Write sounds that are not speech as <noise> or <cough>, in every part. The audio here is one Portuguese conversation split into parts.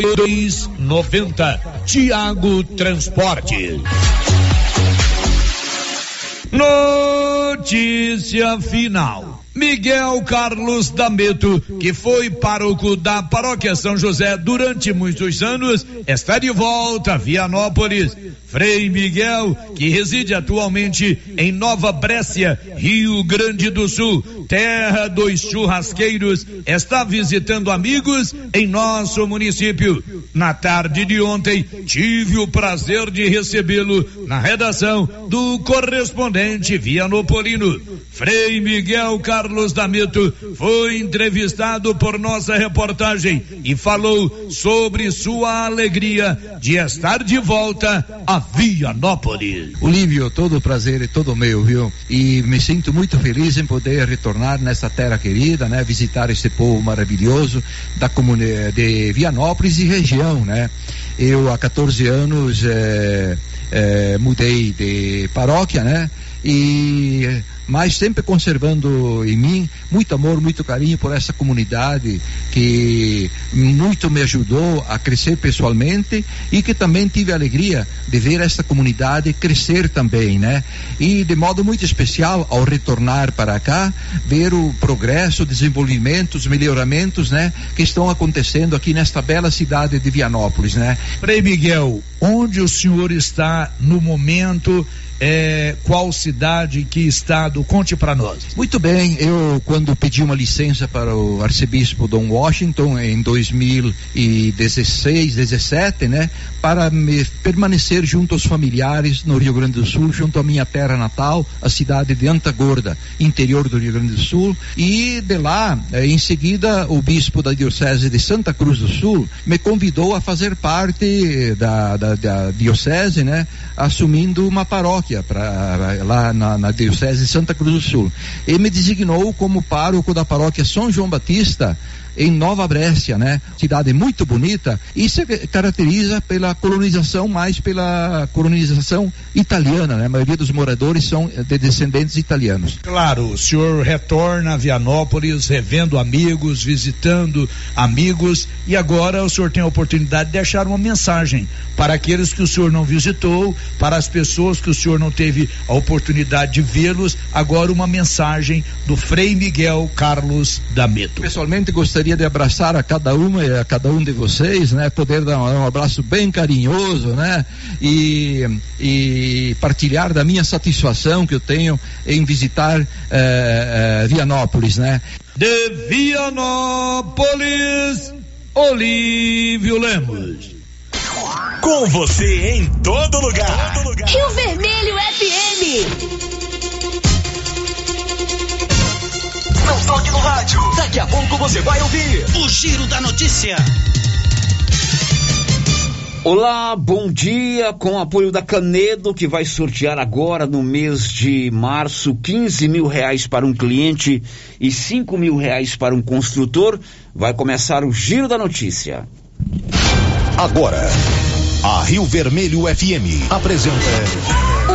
290. Tiago Transporte. Notícia final. Miguel Carlos Dameto, que foi pároco da paróquia São José durante muitos anos, está de volta a Vianópolis. Frei Miguel, que reside atualmente em Nova Brécia, Rio Grande do Sul, terra dos churrasqueiros, está visitando amigos em nosso município. Na tarde de ontem, tive o prazer de recebê-lo na redação do correspondente Vianopolino. Frei Miguel Carlos Damito foi entrevistado por nossa reportagem e falou sobre sua alegria de estar de volta a Vianópolis. Olívio, todo o prazer é todo meu, viu? E me sinto muito feliz em poder retornar nessa terra querida, né? Visitar esse povo maravilhoso da comunidade de Vianópolis e região, né? Eu há 14 anos é, é, mudei de paróquia, né? E mas sempre conservando em mim muito amor, muito carinho por essa comunidade que muito me ajudou a crescer pessoalmente e que também tive a alegria de ver essa comunidade crescer também, né? E de modo muito especial ao retornar para cá, ver o progresso, o desenvolvimento, os melhoramentos, né, que estão acontecendo aqui nesta bela cidade de Vianópolis, né? Frei Miguel, onde o senhor está no momento é, qual cidade, que estado, conte para nós. Muito bem, eu quando pedi uma licença para o arcebispo Dom Washington em 2016, 17, né, para me permanecer junto aos familiares no Rio Grande do Sul, junto à minha terra natal, a cidade de Antagorda, interior do Rio Grande do Sul, e de lá, eh, em seguida, o bispo da diocese de Santa Cruz do Sul me convidou a fazer parte da, da, da diocese, né, assumindo uma paróquia para lá na, na diocese de Santa Cruz do Sul. Ele me designou como pároco da paróquia São João Batista em Nova Brécia, né? Cidade muito bonita e se caracteriza pela colonização, mais pela colonização italiana, né? A maioria dos moradores são de descendentes italianos. Claro, o senhor retorna a Vianópolis, revendo amigos, visitando amigos e agora o senhor tem a oportunidade de deixar uma mensagem para aqueles que o senhor não visitou, para as pessoas que o senhor não teve a oportunidade de vê-los, agora uma mensagem do Frei Miguel Carlos Dameto. Pessoalmente gostaria gostaria de abraçar a cada uma e a cada um de vocês, né? Poder dar um, abraço bem carinhoso, né? E, e, partilhar da minha satisfação que eu tenho em visitar eh, eh, Vianópolis, né? De Vianópolis, Olívio Lemos. Com você em todo lugar. Todo lugar. Rio Vermelho FM. Não toque no rádio. Daqui a pouco você vai ouvir o Giro da Notícia. Olá, bom dia. Com o apoio da Canedo, que vai sortear agora no mês de março 15 mil reais para um cliente e 5 mil reais para um construtor, vai começar o Giro da Notícia. Agora, a Rio Vermelho FM apresenta.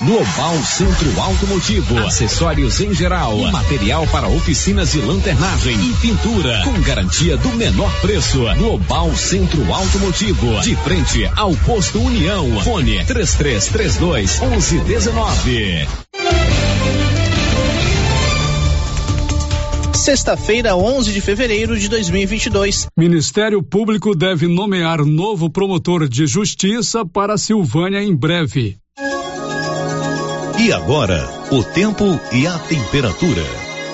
Global Centro Automotivo, acessórios em geral, material para oficinas de lanternagem e pintura, com garantia do menor preço. Global Centro Automotivo, de frente ao posto União. Fone 3332 1119. Sexta-feira, 11 de fevereiro de 2022. Ministério Público deve nomear novo promotor de justiça para Silvânia em breve. E agora, o tempo e a temperatura.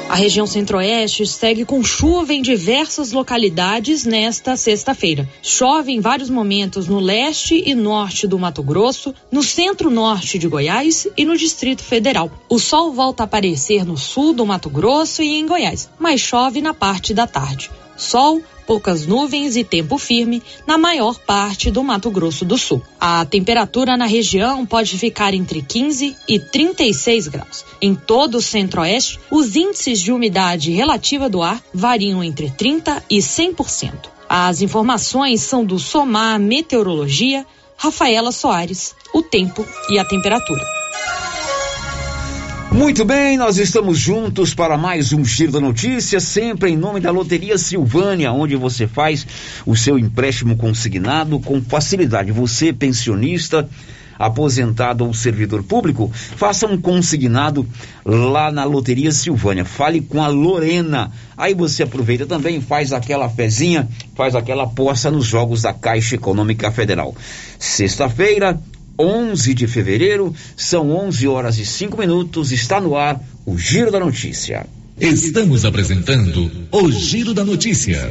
A região centro-oeste segue com chuva em diversas localidades nesta sexta-feira. Chove em vários momentos no leste e norte do Mato Grosso, no centro-norte de Goiás e no Distrito Federal. O sol volta a aparecer no sul do Mato Grosso e em Goiás, mas chove na parte da tarde. Sol, poucas nuvens e tempo firme na maior parte do Mato Grosso do Sul. A temperatura na região pode ficar entre 15 e 36 graus. Em todo o centro-oeste, os índices de umidade relativa do ar variam entre 30 e 100%. As informações são do Somar Meteorologia, Rafaela Soares, o tempo e a temperatura. Muito bem, nós estamos juntos para mais um Giro da Notícia, sempre em nome da Loteria Silvânia, onde você faz o seu empréstimo consignado com facilidade. Você, pensionista, aposentado ou servidor público, faça um consignado lá na Loteria Silvânia. Fale com a Lorena. Aí você aproveita também, faz aquela fezinha, faz aquela aposta nos jogos da Caixa Econômica Federal. Sexta-feira, 11 de fevereiro, são 11 horas e 5 minutos, está no ar o Giro da Notícia. Estamos apresentando o Giro da Notícia.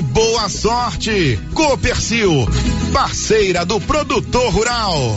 boa sorte. Copercil, parceira do produtor rural.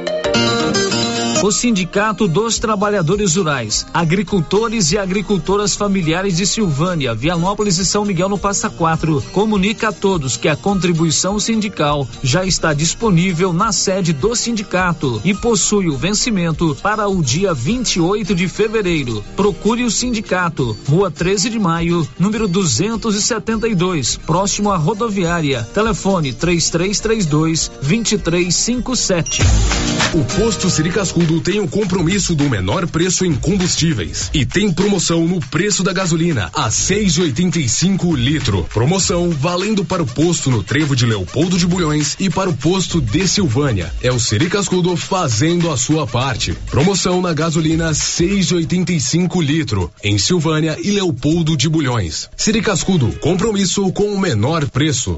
O Sindicato dos Trabalhadores Rurais, Agricultores e Agricultoras Familiares de Silvânia, Vianópolis e São Miguel no Passa Quatro, comunica a todos que a contribuição sindical já está disponível na sede do sindicato e possui o vencimento para o dia 28 de fevereiro. Procure o sindicato, Rua 13 de Maio, número 272, próximo à rodoviária. Telefone 3332 2357. O posto Siricascudo tem o compromisso do menor preço em combustíveis e tem promoção no preço da gasolina a 6,85 litro. Promoção valendo para o posto no Trevo de Leopoldo de Bulhões e para o posto de Silvânia. É o Siricascudo fazendo a sua parte. Promoção na gasolina 6,85 litro em Silvânia e Leopoldo de Bulhões. Siricascudo, compromisso com o menor preço.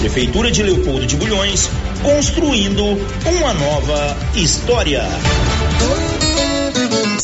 Prefeitura de Leopoldo de Bulhões, construindo uma nova história.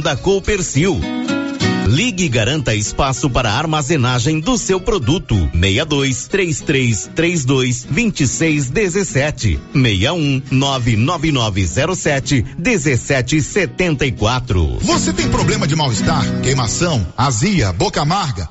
da Coopercil. Ligue e garanta espaço para armazenagem do seu produto. 62 33 32 26 17 61 99907 17 74. Você tem problema de mal-estar, queimação, azia, boca amarga,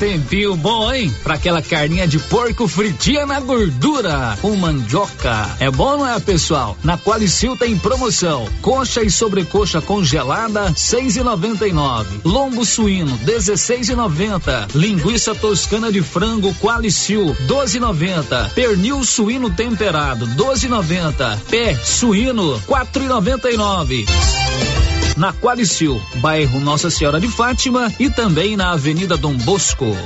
Tempinho bom, hein? Pra aquela carninha de porco fritinha na gordura. Com mandioca. É bom, não é, pessoal? Na Qualicil tem promoção. Coxa e sobrecoxa congelada, seis e noventa e nove. Lombo suíno, dezesseis e noventa. Linguiça toscana de frango Qualicil, doze e noventa. Pernil suíno temperado, doze e noventa. Pé suíno, quatro e noventa e nove na Qualicil, bairro Nossa Senhora de Fátima e também na Avenida Dom Bosco.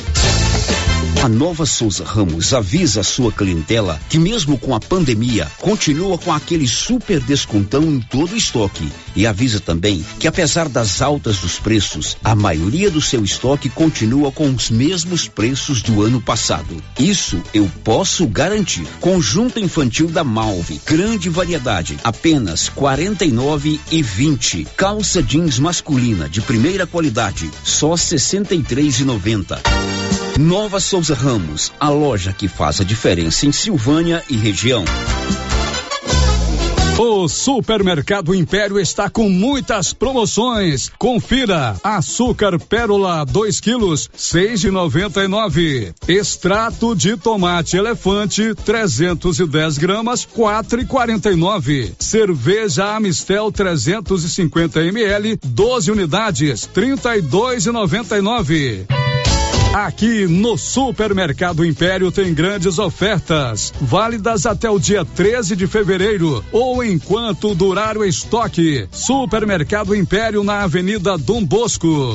A Nova Souza Ramos avisa a sua clientela que mesmo com a pandemia, continua com aquele super descontão em todo o estoque. E avisa também que apesar das altas dos preços, a maioria do seu estoque continua com os mesmos preços do ano passado. Isso eu posso garantir. Conjunto infantil da Malve, grande variedade, apenas quarenta e nove e vinte. Calça jeans masculina de primeira qualidade, só sessenta e três e noventa. Nova Souza Ramos, a loja que faz a diferença em Silvânia e região. O Supermercado Império está com muitas promoções. Confira: açúcar pérola 2 quilos, seis e noventa e nove. Extrato de tomate elefante 310 gramas, quatro e quarenta e nove. Cerveja Amistel 350 ml, 12 unidades, trinta e dois e noventa e nove. Aqui no Supermercado Império tem grandes ofertas, válidas até o dia 13 de fevereiro ou enquanto durar o estoque. Supermercado Império na Avenida Dom Bosco.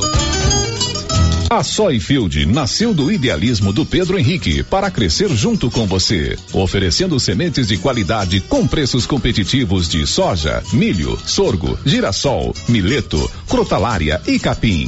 A Soyfield nasceu do idealismo do Pedro Henrique para crescer junto com você, oferecendo sementes de qualidade com preços competitivos de soja, milho, sorgo, girassol, mileto, crotalária e capim.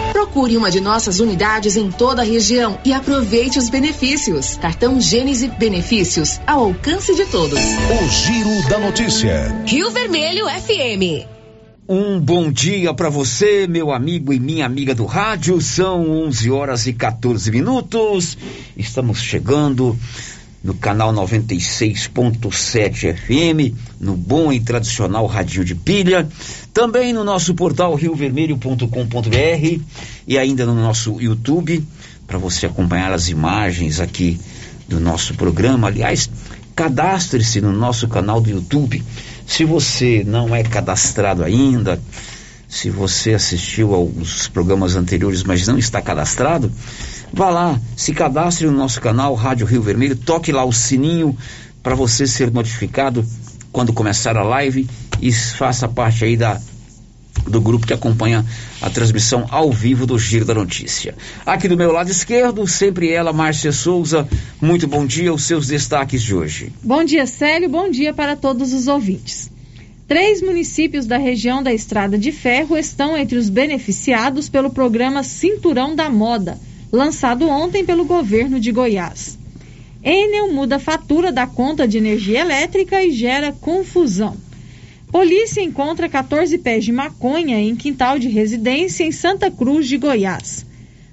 Procure uma de nossas unidades em toda a região e aproveite os benefícios. Cartão Gênese Benefícios ao alcance de todos. O Giro da Notícia. Rio Vermelho FM. Um bom dia para você, meu amigo e minha amiga do rádio. São 11 horas e 14 minutos. Estamos chegando no canal 96.7 FM, no bom e tradicional radinho de pilha, também no nosso portal riovermelho.com.br e ainda no nosso YouTube, para você acompanhar as imagens aqui do nosso programa. Aliás, cadastre-se no nosso canal do YouTube. Se você não é cadastrado ainda, se você assistiu aos programas anteriores, mas não está cadastrado, vá lá, se cadastre no nosso canal Rádio Rio Vermelho, toque lá o sininho para você ser notificado quando começar a live e faça parte aí da do grupo que acompanha a transmissão ao vivo do Giro da Notícia. Aqui do meu lado esquerdo, sempre ela, Márcia Souza. Muito bom dia, os seus destaques de hoje. Bom dia, Célio. Bom dia para todos os ouvintes. Três municípios da região da Estrada de Ferro estão entre os beneficiados pelo programa Cinturão da Moda, lançado ontem pelo governo de Goiás. Enel muda a fatura da conta de energia elétrica e gera confusão. Polícia encontra 14 pés de maconha em quintal de residência em Santa Cruz de Goiás.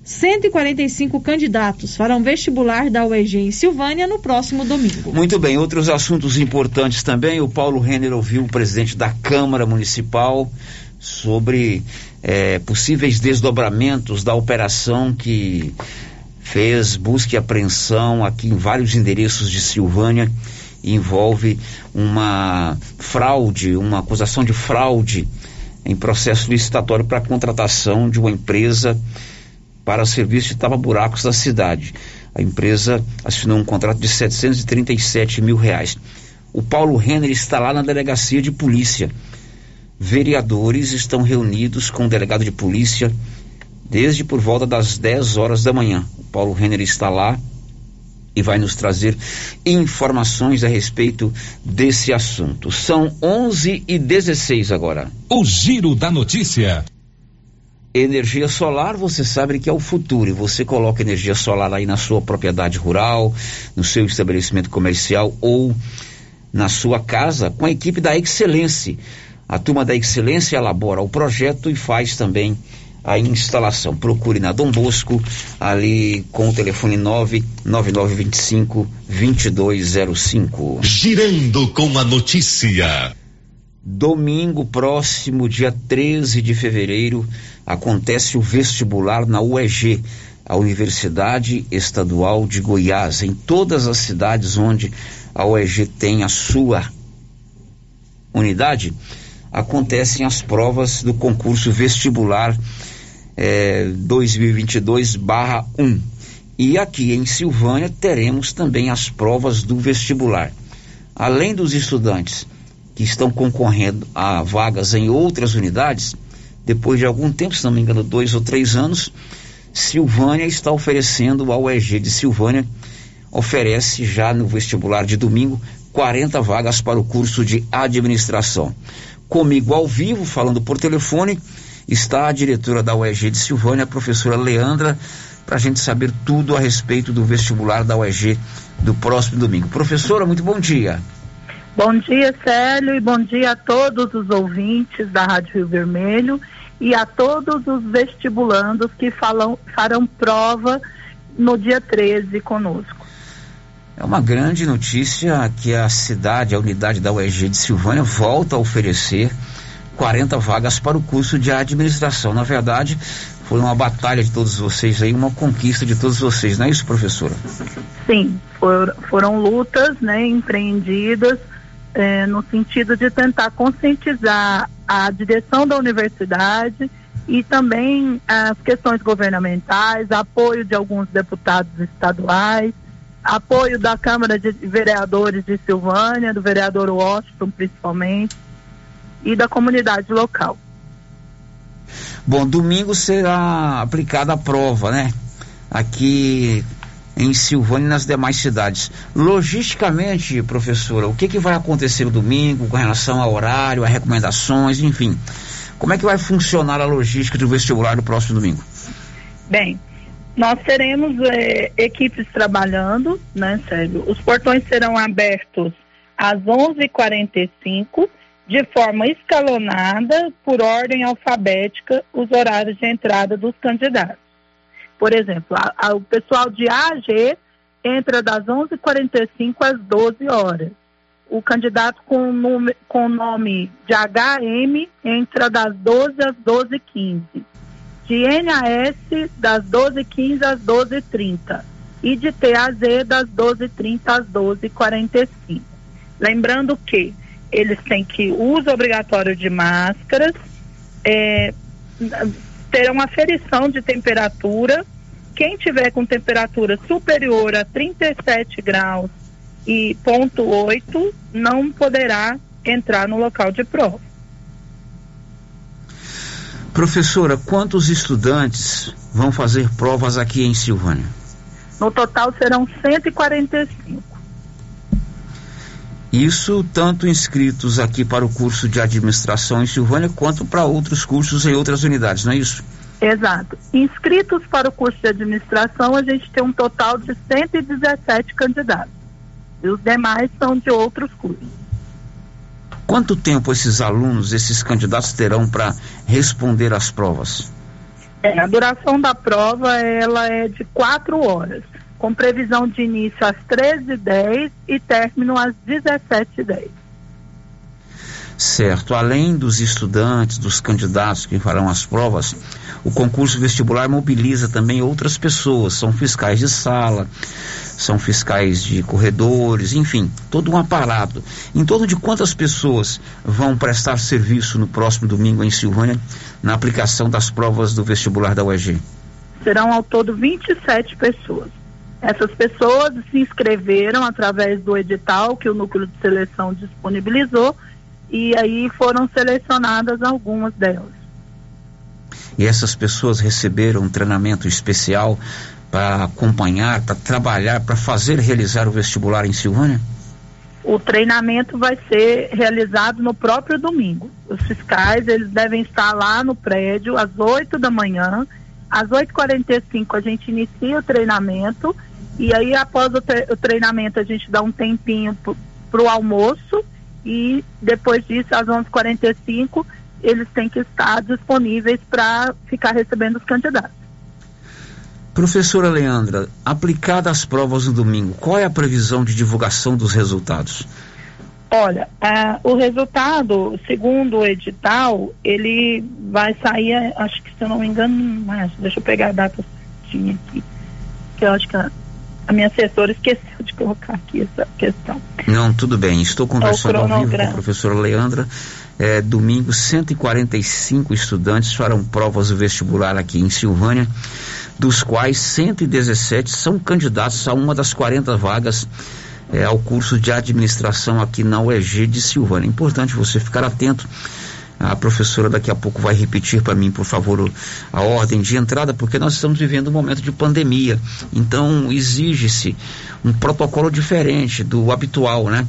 145 candidatos farão vestibular da UEG em Silvânia no próximo domingo. Muito bem, outros assuntos importantes também. O Paulo Renner ouviu o presidente da Câmara Municipal sobre é, possíveis desdobramentos da operação que fez busca e apreensão aqui em vários endereços de Silvânia. Envolve uma fraude, uma acusação de fraude em processo licitatório para a contratação de uma empresa para serviço de tapa-buracos da cidade. A empresa assinou um contrato de 737 mil reais. O Paulo Renner está lá na delegacia de polícia. Vereadores estão reunidos com o delegado de polícia desde por volta das 10 horas da manhã. O Paulo Renner está lá e vai nos trazer informações a respeito desse assunto. São 11 e 16 agora. O Giro da Notícia. Energia solar, você sabe que é o futuro. E você coloca energia solar aí na sua propriedade rural, no seu estabelecimento comercial ou na sua casa com a equipe da Excelência. A turma da Excelência elabora o projeto e faz também a instalação. Procure na Dom Bosco, ali com o telefone 99925 2205. Girando com a notícia. Domingo próximo, dia 13 de fevereiro, acontece o vestibular na UEG, a Universidade Estadual de Goiás. Em todas as cidades onde a UEG tem a sua unidade, acontecem as provas do concurso vestibular eh, 2022-1. E aqui em Silvânia teremos também as provas do vestibular. Além dos estudantes que estão concorrendo a vagas em outras unidades, depois de algum tempo, se não me engano, dois ou três anos, Silvânia está oferecendo, a UEG de Silvânia oferece já no vestibular de domingo 40 vagas para o curso de administração. Comigo ao vivo, falando por telefone, está a diretora da UEG de Silvânia, a professora Leandra, para a gente saber tudo a respeito do vestibular da UEG do próximo domingo. Professora, muito bom dia. Bom dia, Célio, e bom dia a todos os ouvintes da Rádio Rio Vermelho e a todos os vestibulandos que falam, farão prova no dia 13 conosco. É uma grande notícia que a cidade, a unidade da UEG de Silvânia, volta a oferecer 40 vagas para o curso de administração. Na verdade, foi uma batalha de todos vocês aí, uma conquista de todos vocês, não é isso, professora? Sim, for, foram lutas né, empreendidas é, no sentido de tentar conscientizar a direção da universidade e também as questões governamentais, apoio de alguns deputados estaduais, apoio da Câmara de Vereadores de Silvânia, do vereador Washington principalmente, e da comunidade local. Bom, domingo será aplicada a prova, né? Aqui em Silvânia e nas demais cidades. Logisticamente, professora, o que, que vai acontecer no domingo com relação ao horário, a recomendações, enfim? Como é que vai funcionar a logística do vestibular no próximo domingo? Bem, nós teremos é, equipes trabalhando, né, Sérgio? Os portões serão abertos às 11h45, de forma escalonada, por ordem alfabética, os horários de entrada dos candidatos. Por exemplo, a, a, o pessoal de AG entra das 11h45 às 12 horas. O candidato com, nome, com nome de HM entra das 12 às 12h15. De NAS, das 12h15 às 12h30. E de TAZ, das 12h30 às 12h45. Lembrando que eles têm que uso obrigatório de máscaras, é, terão aferição de temperatura. Quem tiver com temperatura superior a 37 graus e ponto 8 não poderá entrar no local de prova. Professora, quantos estudantes vão fazer provas aqui em Silvânia? No total serão 145. Isso tanto inscritos aqui para o curso de administração em Silvânia, quanto para outros cursos em outras unidades, não é isso? Exato. Inscritos para o curso de administração, a gente tem um total de 117 candidatos. E os demais são de outros cursos. Quanto tempo esses alunos, esses candidatos terão para responder às provas? É, a duração da prova ela é de quatro horas com previsão de início às 13h10 e término às 17h10. Certo. Além dos estudantes, dos candidatos que farão as provas, o concurso vestibular mobiliza também outras pessoas. São fiscais de sala, são fiscais de corredores, enfim, todo um aparato. Em torno de quantas pessoas vão prestar serviço no próximo domingo em Silvânia na aplicação das provas do vestibular da UEG? Serão ao todo 27 pessoas. Essas pessoas se inscreveram através do edital que o núcleo de seleção disponibilizou e aí foram selecionadas algumas delas. E essas pessoas receberam um treinamento especial para acompanhar, para trabalhar, para fazer realizar o vestibular em Silvânia? O treinamento vai ser realizado no próprio domingo. Os fiscais, eles devem estar lá no prédio às 8 da manhã. Às 8h45 a gente inicia o treinamento e aí, após o, tre o treinamento, a gente dá um tempinho para o almoço e depois disso, às 11h45, eles têm que estar disponíveis para ficar recebendo os candidatos. Professora Leandra, aplicadas as provas no domingo, qual é a previsão de divulgação dos resultados? Olha, uh, o resultado, segundo o edital, ele vai sair, acho que se eu não me engano, mas deixa eu pegar a data certinha aqui, que eu acho que a minha assessora esqueceu de colocar aqui essa questão. Não, tudo bem. Estou conversando ao vivo com a professora Leandra. É, domingo, 145 estudantes farão provas do vestibular aqui em Silvânia, dos quais 117 são candidatos a uma das 40 vagas é, ao curso de administração aqui na UEG de Silvânia. É importante você ficar atento a professora daqui a pouco vai repetir para mim, por favor, a ordem de entrada, porque nós estamos vivendo um momento de pandemia. Então, exige-se um protocolo diferente do habitual, né?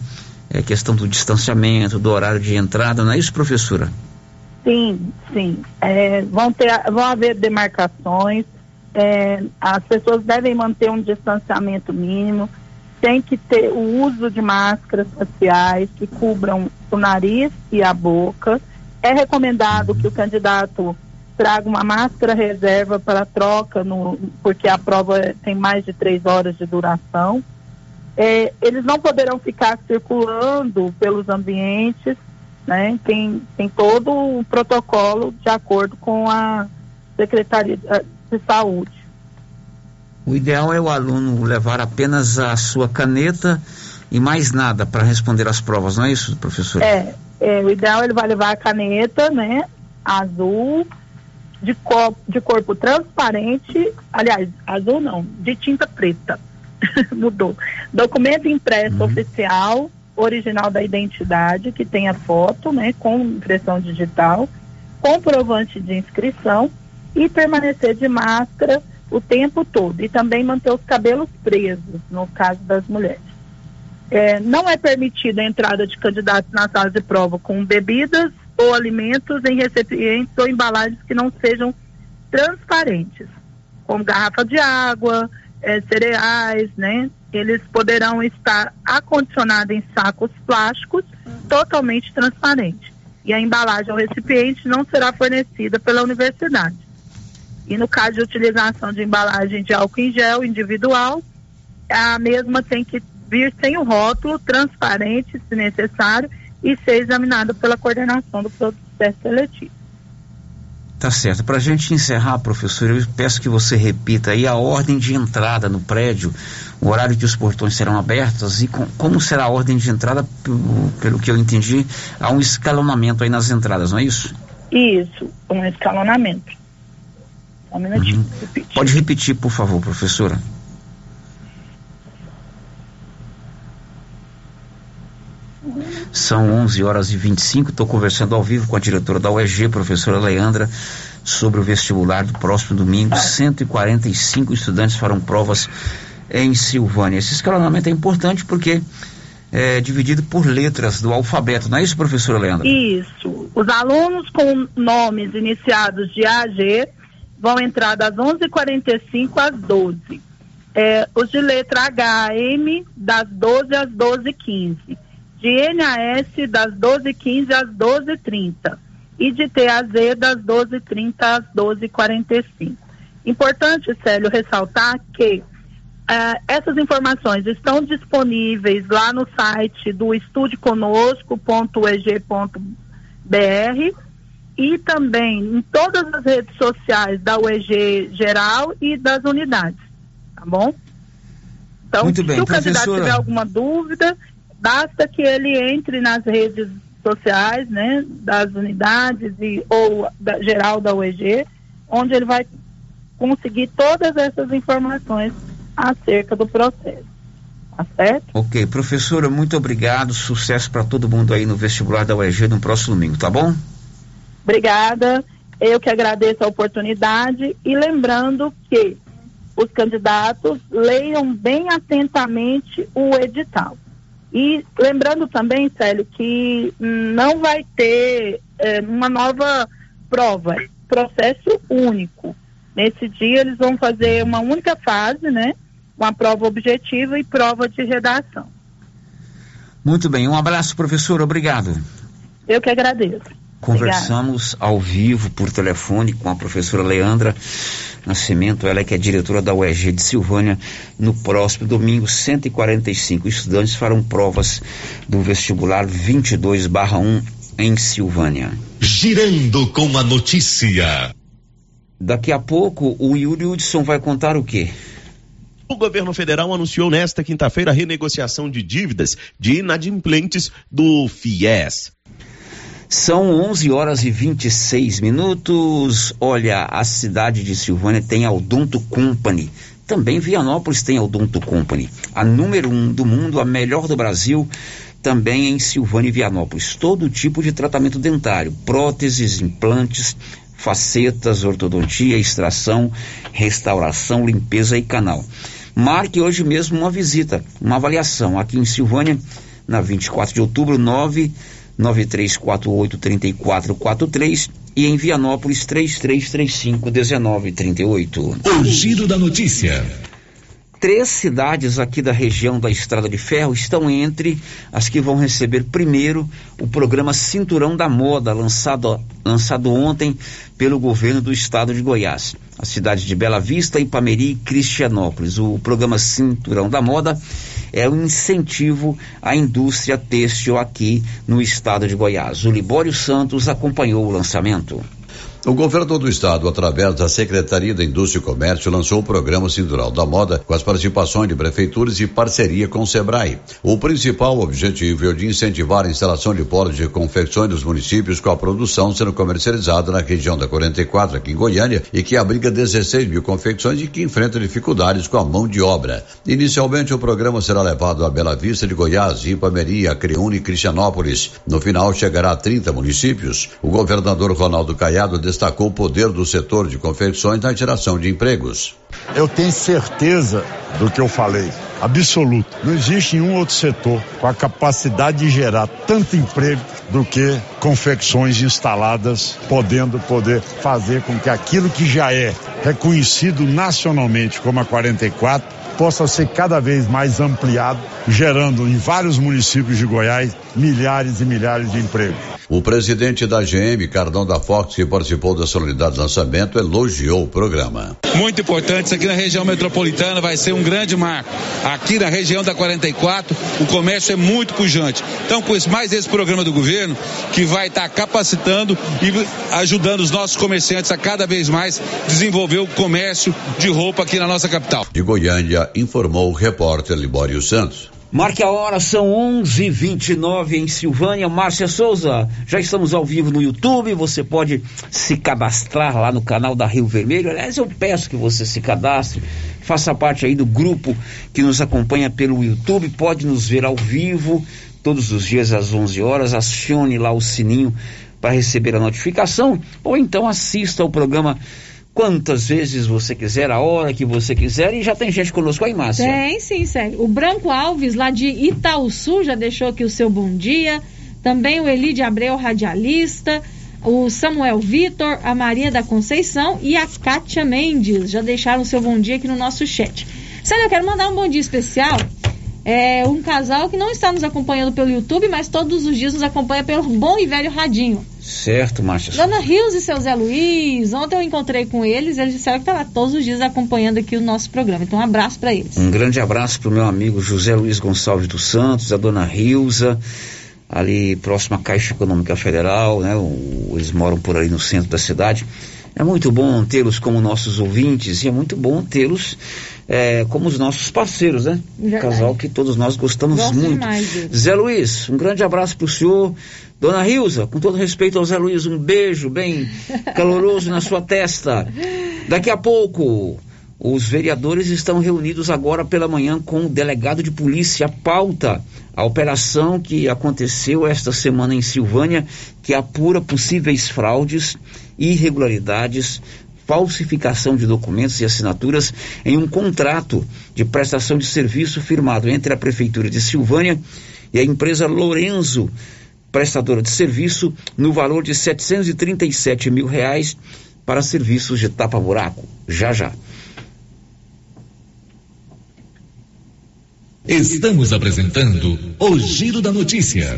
É questão do distanciamento, do horário de entrada, não é isso, professora? Sim, sim. É, vão, ter, vão haver demarcações, é, as pessoas devem manter um distanciamento mínimo, tem que ter o uso de máscaras faciais que cubram o nariz e a boca é recomendado que o candidato traga uma máscara reserva para troca, no, porque a prova tem mais de três horas de duração. É, eles não poderão ficar circulando pelos ambientes, né? Tem, tem todo o protocolo de acordo com a Secretaria de Saúde. O ideal é o aluno levar apenas a sua caneta e mais nada para responder às provas, não é isso, professor? É, é, o ideal ele vai levar a caneta, né? Azul, de, corpo, de corpo transparente, aliás, azul não, de tinta preta. <laughs> Mudou. Documento impresso uhum. oficial, original da identidade, que tem a foto, né? Com impressão digital, comprovante de inscrição e permanecer de máscara o tempo todo. E também manter os cabelos presos, no caso das mulheres. É, não é permitida a entrada de candidatos na sala de prova com bebidas ou alimentos em recipientes ou embalagens que não sejam transparentes, como garrafa de água, é, cereais, né? Eles poderão estar acondicionados em sacos plásticos totalmente transparentes. E a embalagem ou recipiente não será fornecida pela universidade. E no caso de utilização de embalagem de álcool em gel individual, a mesma tem que vir sem o rótulo, transparente, se necessário, e ser examinada pela coordenação do processo seletivo. Tá certo. Para a gente encerrar, professor, eu peço que você repita aí a ordem de entrada no prédio, o horário que os portões serão abertos e com, como será a ordem de entrada, pelo, pelo que eu entendi, há um escalonamento aí nas entradas, não é isso? Isso, um escalonamento. Um. Uhum. Repetir. Pode repetir, por favor, professora. São 11 horas e 25. Estou conversando ao vivo com a diretora da UEG, professora Leandra, sobre o vestibular do próximo domingo. 145 estudantes farão provas em Silvânia. Esse escalonamento é importante porque é dividido por letras do alfabeto, não é isso, professora Leandra? Isso. Os alunos com nomes iniciados de AG vão entrar das 11h45 às 12 é, os de letra H, M, das 12 às 12h15 de NAS das 12h15 às 12h30 e de TAZ das 12h30 às 12h45. Importante, Célio, ressaltar que uh, essas informações estão disponíveis lá no site do estudeconosco.eg.br e também em todas as redes sociais da UEG geral e das unidades, tá bom? Então, Muito bem, se o professora... candidato tiver alguma dúvida, basta que ele entre nas redes sociais, né, das unidades e ou da, geral da UEG, onde ele vai conseguir todas essas informações acerca do processo. Tá certo? Ok, professora, muito obrigado. Sucesso para todo mundo aí no vestibular da UEG no próximo domingo, tá bom? Obrigada. Eu que agradeço a oportunidade e lembrando que os candidatos leiam bem atentamente o edital. E lembrando também, Célio, que não vai ter é, uma nova prova, é processo único. Nesse dia eles vão fazer uma única fase, né? Uma prova objetiva e prova de redação. Muito bem, um abraço, professor, obrigado. Eu que agradeço. Conversamos Obrigada. ao vivo por telefone com a professora Leandra Nascimento, ela é que é diretora da UEG de Silvânia. No próximo domingo, 145 estudantes farão provas do vestibular 22/1 em Silvânia. Girando com a notícia. Daqui a pouco, o Yuri Hudson vai contar o quê? O governo federal anunciou nesta quinta-feira a renegociação de dívidas de inadimplentes do FIES. São 11 horas e 26 minutos. Olha, a cidade de Silvânia tem a Odonto Company. Também Vianópolis tem a Odonto Company. A número um do mundo, a melhor do Brasil, também em Silvânia e Vianópolis. Todo tipo de tratamento dentário, próteses, implantes, facetas, ortodontia, extração, restauração, limpeza e canal. Marque hoje mesmo uma visita, uma avaliação aqui em Silvânia, na 24 de outubro, 9 9348-3443 e em Vianópolis 3335-1938. O giro da notícia. Três cidades aqui da região da Estrada de Ferro estão entre as que vão receber primeiro o programa Cinturão da Moda, lançado, lançado ontem pelo governo do estado de Goiás. As cidades de Bela Vista, Ipameri e Cristianópolis. O programa Cinturão da Moda é um incentivo à indústria têxtil aqui no estado de Goiás. O Libório Santos acompanhou o lançamento. O governador do estado, através da Secretaria da Indústria e Comércio, lançou o programa Cintural da Moda com as participações de prefeituras e parceria com o Sebrae. O principal objetivo é o de incentivar a instalação de polos de confecções dos municípios com a produção sendo comercializada na região da 44, aqui em Goiânia, e que abriga 16 mil confecções e que enfrenta dificuldades com a mão de obra. Inicialmente, o programa será levado a Bela Vista de Goiás, Ipameri, Acreúne e Cristianópolis. No final, chegará a 30 municípios. O governador Ronaldo Caiado destacou o poder do setor de confecções na geração de empregos. Eu tenho certeza do que eu falei, absoluto. Não existe nenhum outro setor com a capacidade de gerar tanto emprego do que confecções instaladas, podendo poder fazer com que aquilo que já é reconhecido nacionalmente como a 44 possa ser cada vez mais ampliado, gerando em vários municípios de Goiás milhares e milhares de empregos. O presidente da GM, Cardão da Fox, que participou da solenidade lançamento, elogiou o programa. Muito importante, isso aqui na região metropolitana vai ser um grande marco. Aqui na região da 44, o comércio é muito pujante. Então, com mais esse programa do governo, que vai estar tá capacitando e ajudando os nossos comerciantes a cada vez mais desenvolver o comércio de roupa aqui na nossa capital. De Goiânia, informou o repórter Libório Santos. Marque a hora, são 11:29 em Silvânia. Márcia Souza, já estamos ao vivo no YouTube. Você pode se cadastrar lá no canal da Rio Vermelho. Aliás, eu peço que você se cadastre, faça parte aí do grupo que nos acompanha pelo YouTube. Pode nos ver ao vivo todos os dias às 11 horas. Acione lá o sininho para receber a notificação ou então assista ao programa quantas vezes você quiser, a hora que você quiser, e já tem gente conosco aí, Márcia. Tem, sim, sério. O Branco Alves, lá de Itaúsu, já deixou aqui o seu bom dia. Também o Eli de Abreu, radialista. O Samuel Vitor, a Maria da Conceição e a Kátia Mendes já deixaram o seu bom dia aqui no nosso chat. Sério, eu quero mandar um bom dia especial. É um casal que não está nos acompanhando pelo YouTube, mas todos os dias nos acompanha pelo bom e velho radinho. Certo, Márcia. Dona Rios e seu Zé Luiz, ontem eu encontrei com eles, eles disseram que tá lá todos os dias acompanhando aqui o nosso programa. Então, um abraço para eles. Um grande abraço para o meu amigo José Luiz Gonçalves dos Santos, a Dona Rilza, ali próximo à Caixa Econômica Federal, né? O, eles moram por ali no centro da cidade. É muito bom tê-los como nossos ouvintes e é muito bom tê-los é, como os nossos parceiros, né? Verdade. Casal que todos nós gostamos Gosto muito. Zé Luiz, um grande abraço para o senhor. Dona Rilza, com todo respeito ao Zé Luiz, um beijo bem <laughs> caloroso na sua testa. Daqui a pouco, os vereadores estão reunidos agora pela manhã com o delegado de polícia. A pauta, a operação que aconteceu esta semana em Silvânia, que apura possíveis fraudes, irregularidades, falsificação de documentos e assinaturas em um contrato de prestação de serviço firmado entre a Prefeitura de Silvânia e a empresa Lorenzo prestadora de serviço no valor de 737 mil reais para serviços de tapa-buraco. Já já. Estamos apresentando o Giro da Notícia.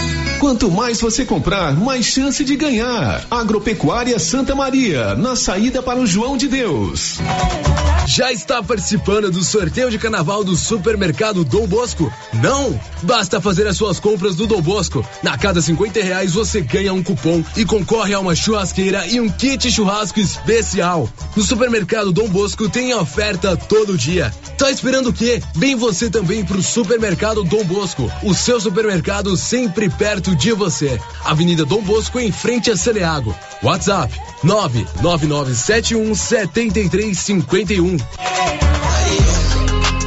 Quanto mais você comprar, mais chance de ganhar. Agropecuária Santa Maria, na saída para o João de Deus. Já está participando do sorteio de carnaval do supermercado Dom Bosco? Não? Basta fazer as suas compras do Dom Bosco. Na cada 50 reais você ganha um cupom e concorre a uma churrasqueira e um kit churrasco especial. No supermercado Dom Bosco tem oferta todo dia. Tá esperando o quê? Vem você também pro supermercado Dom Bosco. O seu supermercado sempre perto perto de você. Avenida Dom Bosco, em frente a Celeago. WhatsApp 99971 7351.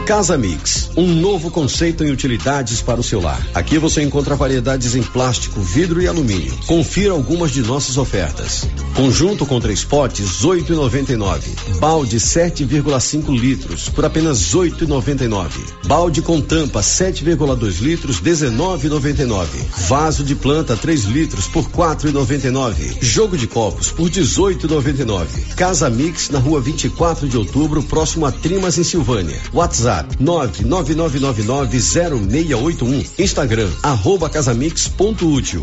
Casa Mix, um novo conceito em utilidades para o seu lar. Aqui você encontra variedades em plástico, vidro e alumínio. Confira algumas de nossas ofertas. Conjunto com três potes, 8,99. Balde 7,5 litros por apenas 8,99. Balde com tampa 7,2 litros, 19,99. Vaso de planta 3 litros por 4,99. Jogo de copos por 18,99. Casa Mix na rua 24 de outubro, próximo a Trimas em Silvânia. WhatsApp WhatsApp 999990681. Instagram arroba casamix.útil.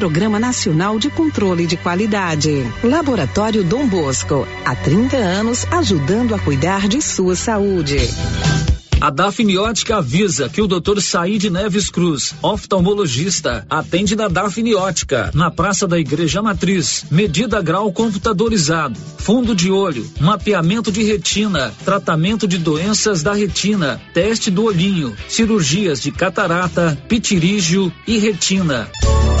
Programa Nacional de Controle de Qualidade. Laboratório Dom Bosco, há 30 anos ajudando a cuidar de sua saúde. A Dafniótica avisa que o Dr. Said Neves Cruz, oftalmologista, atende na Dafniótica, na Praça da Igreja Matriz. Medida grau computadorizado, fundo de olho, mapeamento de retina, tratamento de doenças da retina, teste do olhinho, cirurgias de catarata, pitirígio e retina.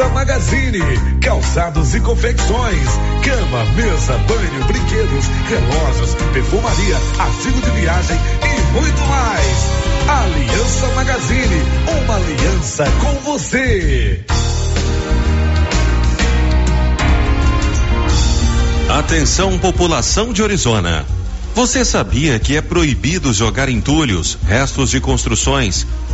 Aliança Magazine, calçados e confecções, cama, mesa, banho, brinquedos, relógios, perfumaria, artigo de viagem e muito mais. Aliança Magazine, uma aliança com você. Atenção, população de Orizona. Você sabia que é proibido jogar entulhos, restos de construções,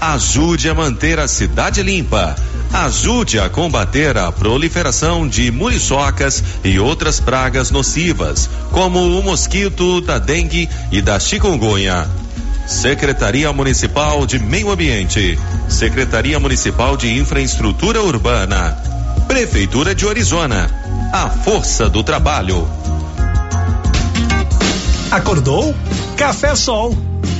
Ajude a manter a cidade limpa. Ajude a combater a proliferação de muriçocas e outras pragas nocivas, como o mosquito da dengue e da chikungunya. Secretaria Municipal de Meio Ambiente, Secretaria Municipal de Infraestrutura Urbana, Prefeitura de Orizona. A força do trabalho. Acordou? Café Sol.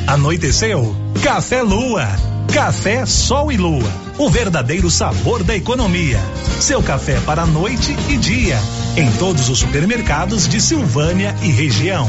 Anoiteceu? Café Lua. Café Sol e Lua. O verdadeiro sabor da economia. Seu café para noite e dia. Em todos os supermercados de Silvânia e região.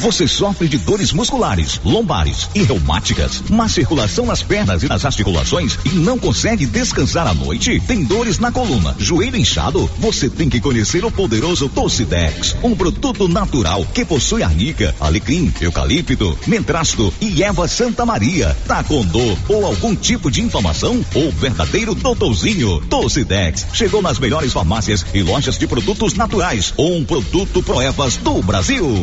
Você sofre de dores musculares, lombares e reumáticas, má circulação nas pernas e nas articulações e não consegue descansar à noite? Tem dores na coluna, joelho inchado? Você tem que conhecer o poderoso Tocidex, um produto natural que possui arnica, alecrim, eucalipto, mentrasto e erva Santa Maria. Tá com dor ou algum tipo de inflamação? O verdadeiro doutorzinho Tocidex chegou nas melhores farmácias e lojas de produtos naturais. Um produto Proevas do Brasil.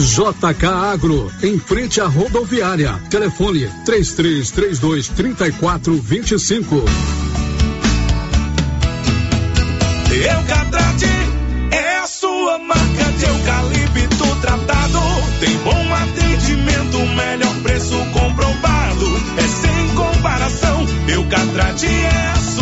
JK Agro, em frente à rodoviária. Telefone 3332 3425. Eucatrate é a sua marca de eucalipto tratado. Tem bom atendimento, melhor preço comprovado. É sem comparação. Eucatrate é a sua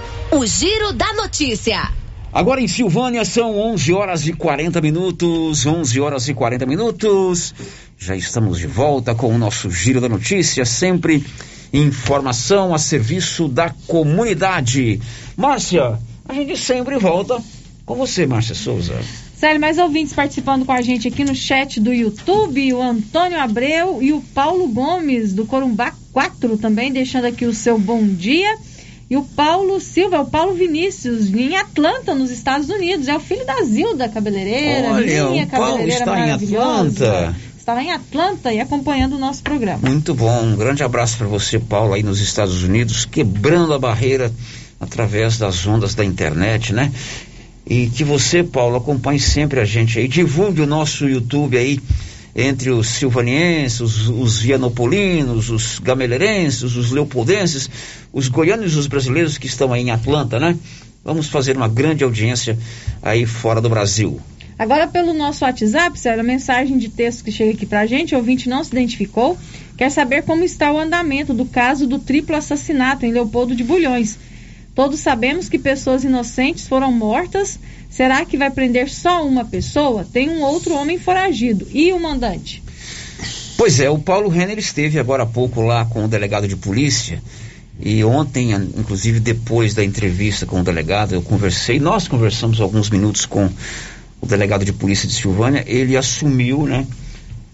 O Giro da Notícia. Agora em Silvânia são 11 horas e 40 minutos, 11 horas e 40 minutos. Já estamos de volta com o nosso Giro da Notícia, sempre informação a serviço da comunidade. Márcia, a gente sempre volta com você, Márcia Souza. Sério, mais ouvintes participando com a gente aqui no chat do YouTube, o Antônio Abreu e o Paulo Gomes, do Corumbá 4, também deixando aqui o seu bom dia. E o Paulo Silva, o Paulo Vinícius, em Atlanta, nos Estados Unidos. É o filho da Zilda Cabeleireira, Olha, minha o Paulo cabeleireira está em. Atlanta. Está lá em Atlanta e acompanhando o nosso programa. Muito bom, um grande abraço para você, Paulo, aí nos Estados Unidos, quebrando a barreira através das ondas da internet, né? E que você, Paulo, acompanhe sempre a gente aí, divulgue o nosso YouTube aí entre os silvanienses, os, os vianopolinos, os gameleirenses, os leopoldenses, os goianos e os brasileiros que estão aí em Atlanta, né? Vamos fazer uma grande audiência aí fora do Brasil. Agora, pelo nosso WhatsApp, sério, a mensagem de texto que chega aqui pra gente, o ouvinte não se identificou, quer saber como está o andamento do caso do triplo assassinato em Leopoldo de Bulhões. Todos sabemos que pessoas inocentes foram mortas. Será que vai prender só uma pessoa? Tem um outro homem foragido. E o mandante? Pois é, o Paulo Renner esteve agora há pouco lá com o delegado de polícia. E ontem, inclusive depois da entrevista com o delegado, eu conversei, nós conversamos alguns minutos com o delegado de polícia de Silvânia, ele assumiu, né,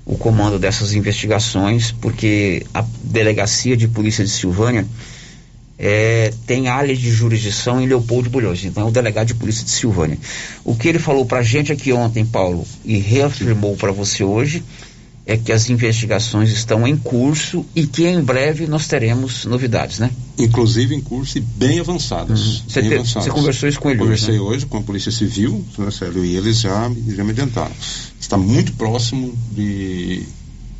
o comando dessas investigações, porque a delegacia de polícia de Silvânia é, tem área de jurisdição em Leopoldo Bulhões, então é o delegado de polícia de Silvânia. O que ele falou pra gente aqui ontem, Paulo, e reafirmou para você hoje, é que as investigações estão em curso e que em breve nós teremos novidades, né? Inclusive em curso e bem avançadas. Você avançadas. você conversou isso com ele Conversei hoje, hoje, com a Polícia Civil, né, Célio, e eles já, me- já me adiantaram. Está muito próximo de,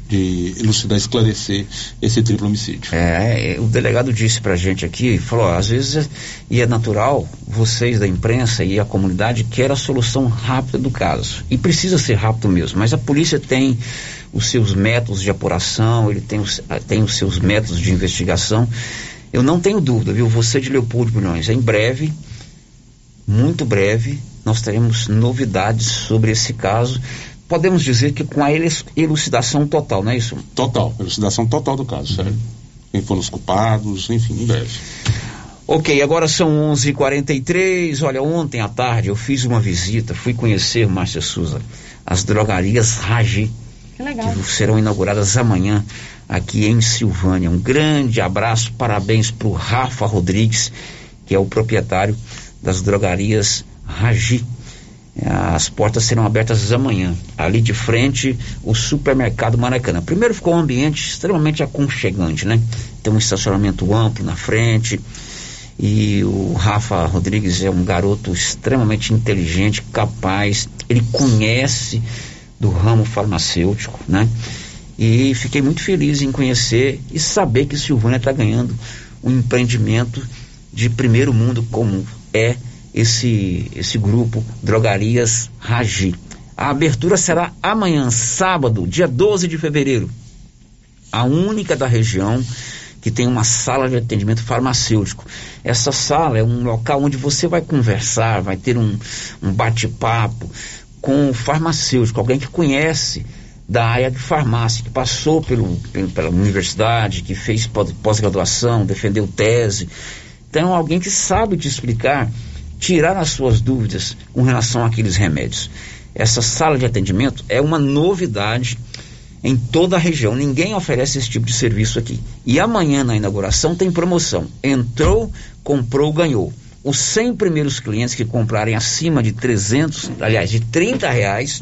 de elucidar, esclarecer esse triplo homicídio. É, é, o delegado disse pra gente aqui, falou, às vezes, é- e é natural, vocês da imprensa e a comunidade quer a solução rápida do caso. E precisa ser rápido mesmo, mas a polícia tem os seus métodos de apuração, ele tem os, ah, tem os seus métodos de investigação. Eu não tenho dúvida, viu? Você de Leopoldo Bulhões, em breve, muito breve, nós teremos novidades sobre esse caso. Podemos dizer que com a elucidação total, não é isso? Total, elucidação total do caso, sério. Quem foram os culpados, enfim, em breve. Ok, agora são 11:43. Olha, ontem à tarde eu fiz uma visita, fui conhecer, Márcia Souza, as drogarias Ragi, Que legal. que serão inauguradas amanhã aqui em Silvânia. Um grande abraço, parabéns para o Rafa Rodrigues, que é o proprietário das drogarias Ragi. As portas serão abertas amanhã. Ali de frente, o supermercado Maracanã. Primeiro ficou um ambiente extremamente aconchegante, né? Tem um estacionamento amplo na frente. E o Rafa Rodrigues é um garoto extremamente inteligente, capaz. Ele conhece do ramo farmacêutico, né? E fiquei muito feliz em conhecer e saber que Silvânia está ganhando um empreendimento de primeiro mundo como é esse, esse grupo Drogarias Ragi. A abertura será amanhã, sábado, dia 12 de fevereiro. A única da região que tem uma sala de atendimento farmacêutico. Essa sala é um local onde você vai conversar, vai ter um, um bate-papo com o farmacêutico, alguém que conhece da área de farmácia, que passou pelo, pelo pela universidade, que fez pós-graduação, defendeu tese. Então, alguém que sabe te explicar, tirar as suas dúvidas com relação àqueles remédios. Essa sala de atendimento é uma novidade em toda a região. Ninguém oferece esse tipo de serviço aqui. E amanhã, na inauguração, tem promoção. Entrou, comprou, ganhou. Os 100 primeiros clientes que comprarem acima de 300, aliás, de 30 reais,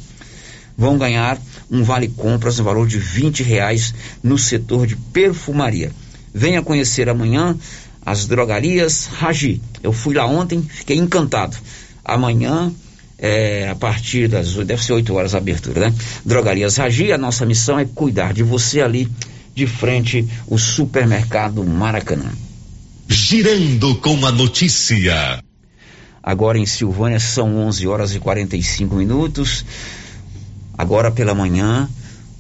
vão ganhar um vale compras no valor de 20 reais no setor de perfumaria. Venha conhecer amanhã as drogarias Raji. Eu fui lá ontem, fiquei encantado. Amanhã, é, a partir das deve ser 8 horas a abertura, né? Drogarias Raji, a nossa missão é cuidar de você ali de frente o supermercado Maracanã. Girando com a notícia. Agora em Silvânia são 11 horas e 45 minutos. Agora pela manhã,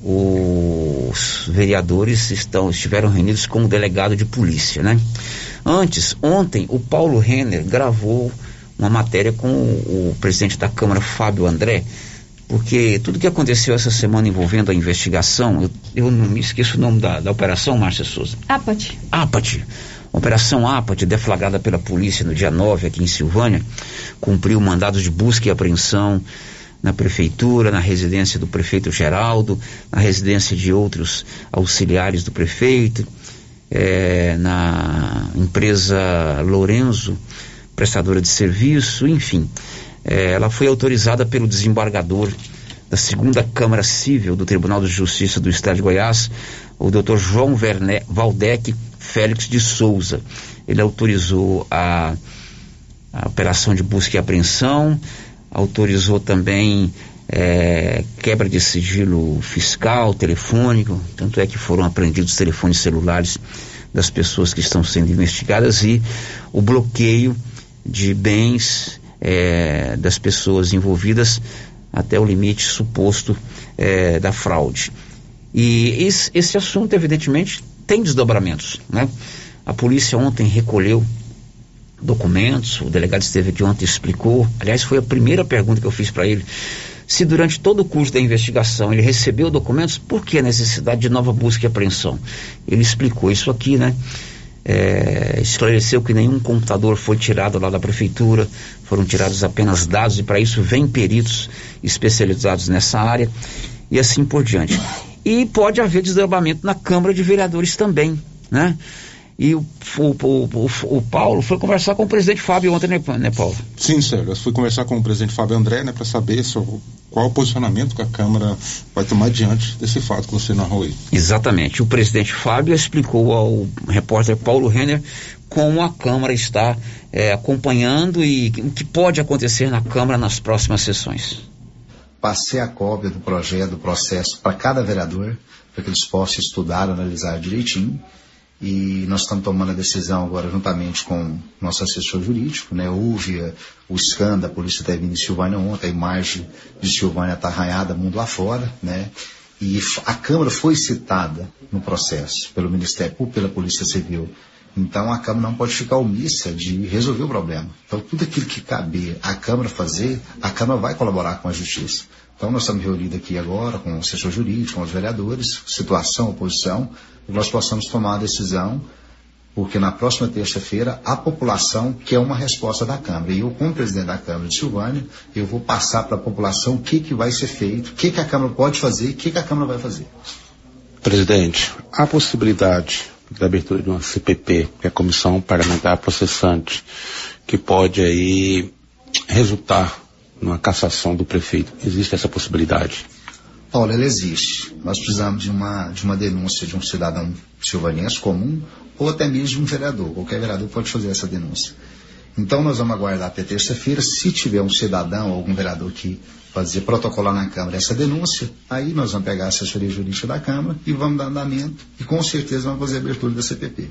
os vereadores estão, estiveram reunidos com o delegado de polícia, né? Antes, ontem, o Paulo Renner gravou uma matéria com o, presidente da Câmara, Fábio André, porque tudo que aconteceu essa semana envolvendo a investigação, eu, eu não me esqueço o nome da, da operação, Márcia Souza. Apate. Apate. Operação Apate, deflagrada pela polícia no dia 9 aqui em Silvânia, cumpriu mandados de busca e apreensão na prefeitura, na residência do prefeito Geraldo, na residência de outros auxiliares do prefeito, é, na empresa Lorenzo, prestadora de serviço, enfim. É, ela foi autorizada pelo desembargador da segunda Câmara Civil do Tribunal de Justiça do Estado de Goiás, o doutor João Verne, Valdec Félix de Souza. Ele autorizou a, a operação de busca e apreensão, autorizou também é, quebra de sigilo fiscal, telefônico, tanto é que foram apreendidos telefones celulares das pessoas que estão sendo investigadas e o bloqueio de bens é, das pessoas envolvidas até o limite suposto é, da fraude. E esse, esse assunto, evidentemente, tem desdobramentos. Né? A polícia ontem recolheu documentos, o delegado esteve aqui ontem explicou. Aliás, foi a primeira pergunta que eu fiz para ele. Se durante todo o curso da investigação ele recebeu documentos, por que a necessidade de nova busca e apreensão? Ele explicou isso aqui, né? É, esclareceu que nenhum computador foi tirado lá da prefeitura, foram tirados apenas dados e para isso vem peritos especializados nessa área e assim por diante. E pode haver desdobramento na Câmara de Vereadores também, né? E o, o, o, o, Paulo foi conversar com o presidente Fábio ontem, né, né Paulo? Sim, Sérgio. Eu fui conversar com o presidente Fábio André, né, para saber sobre qual o posicionamento que a Câmara vai tomar diante desse fato que você narrou aí. Exatamente. O presidente Fábio explicou ao repórter Paulo Renner como a Câmara está é, acompanhando e o que pode acontecer na Câmara nas próximas sessões. Passei a cópia do projeto, do processo para cada vereador, para que eles possam estudar, analisar direitinho e nós estamos tomando a decisão agora juntamente com nosso assessor jurídico, né? Houve o escândalo, a polícia teve em Silvânia ontem, a imagem de Silvânia está arranhada mundo lá fora, né? E a Câmara foi citada no processo pelo Ministério Público, pela Polícia Civil. Então a Câmara não pode ficar omissa de resolver o problema. Então tudo aquilo que caber a Câmara fazer, a Câmara vai colaborar com a Justiça. Então nós estamos reunidos aqui agora com o assessor jurídico, com os vereadores, situação, oposição, e nós possamos tomar a decisão, porque na próxima terça-feira a população quer uma resposta da Câmara. E eu, como presidente da Câmara de Silvânia, eu vou passar para a população o que, que vai ser feito, o que, que a Câmara pode fazer e o que, que a Câmara vai fazer. Presidente, há possibilidade da abertura de uma CPP, que é a Comissão Parlamentar Processante, que pode aí resultar numa cassação do prefeito. Existe essa possibilidade? Paulo, ela existe. Nós precisamos de uma, de uma denúncia de um cidadão silvanense comum ou até mesmo de um vereador. Qualquer vereador pode fazer essa denúncia. Então nós vamos aguardar até terça-feira. Se tiver um cidadão ou algum vereador que fazer protocolar na Câmara essa denúncia, aí nós vamos pegar a assessoria jurídica da Câmara e vamos dar andamento e com certeza vamos fazer a abertura da CPP.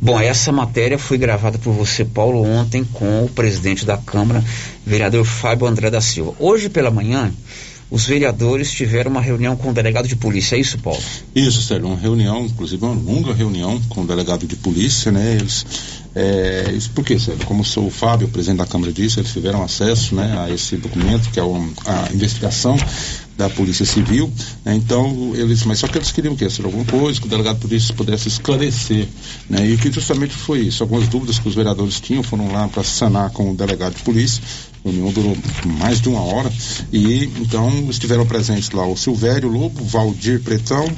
Bom, essa matéria foi gravada por você, Paulo, ontem com o presidente da Câmara, vereador Fábio André da Silva. Hoje pela manhã, os vereadores tiveram uma reunião com o delegado de polícia, é isso, Paulo? Isso, Sérgio, uma reunião, inclusive uma longa reunião com o delegado de polícia, né? Eles, é, isso por quê, Sérgio? Como o Fábio, o presidente da Câmara, disse, eles tiveram acesso né, a esse documento, que é a investigação da Polícia Civil, né? então eles, mas só que eles queriam que ser alguma coisa que o delegado de polícia pudesse esclarecer, né? E que justamente foi isso, algumas dúvidas que os vereadores tinham foram lá para sanar com o delegado de polícia. A reunião durou mais de uma hora e então estiveram presentes lá o Silvério Lobo, Valdir Pretão,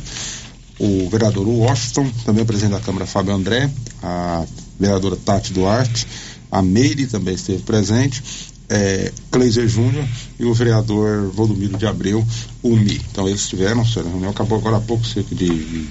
o vereador Washington, também o presidente da Câmara Fábio André, a vereadora Tati Duarte, a Meire também esteve presente é, Cleiser Júnior e o vereador Valdomiro de Abreu, o Mi. Então eles estiveram, a reunião acabou agora há pouco, cerca de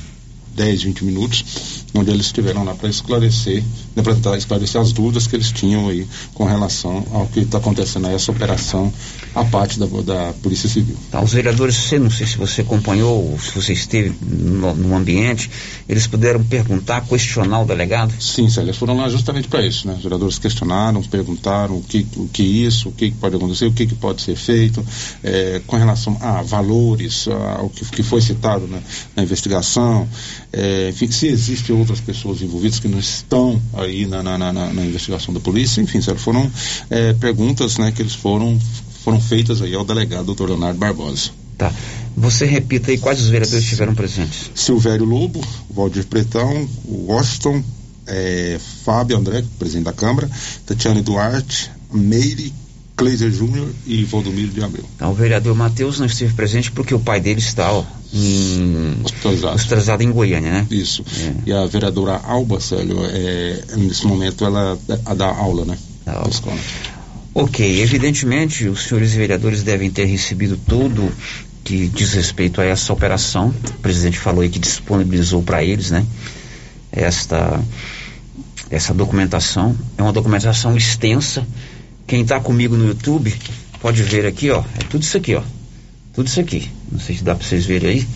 10, 20 minutos, onde eles estiveram lá para esclarecer, né, para tentar esclarecer as dúvidas que eles tinham aí com relação ao que está acontecendo aí, essa operação a parte da, da Polícia Civil. Tá, os vereadores, você, não sei se você acompanhou, se você esteve no, no ambiente, eles puderam perguntar, questionar o delegado? Sim, Célia, eles foram lá justamente para isso, né? Os vereadores questionaram, perguntaram o que, o que isso, o que pode acontecer, o que, que pode ser feito, é, com relação a valores, ao que, que foi citado né, na investigação, é, se existem outras pessoas envolvidas que não estão aí na, na, na, na investigação da polícia, enfim, foram é, perguntas né, que eles foram foram feitas aí ao delegado doutor Leonardo Barbosa. Tá. Você repita aí quais os vereadores estiveram presentes. Silvério Lobo, Valdir Pretão, Washington, é, Fábio André, presidente da Câmara, Tatiane Duarte, Meire, Cleiser Júnior e Valdomiro de Abreu. Então, o vereador Matheus não esteve presente porque o pai dele está ó, em... hospitalizado. hospitalizado em Goiânia, né? Isso. É. E a vereadora Alba, Célio, é, nesse momento ela é, dá aula, né? Da aula. escola. Ok, evidentemente os senhores vereadores devem ter recebido tudo que diz respeito a essa operação. O presidente falou aí que disponibilizou para eles, né? Esta, essa documentação. É uma documentação extensa. Quem está comigo no YouTube pode ver aqui, ó. É tudo isso aqui, ó. Tudo isso aqui. Não sei se dá para vocês verem aí.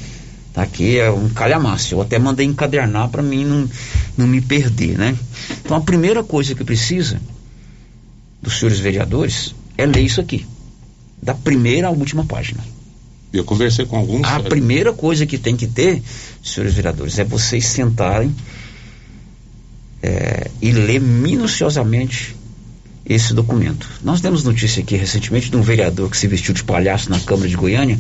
Tá aqui é um calhamaço. Eu até mandei encadernar para mim não, não me perder, né? Então a primeira coisa que precisa dos senhores vereadores é ler isso aqui, da primeira à última página. Eu conversei com alguns. A primeira coisa que tem que ter, senhores vereadores, é vocês sentarem é, e ler minuciosamente esse documento. Nós demos notícia aqui recentemente de um vereador que se vestiu de palhaço na Câmara de Goiânia.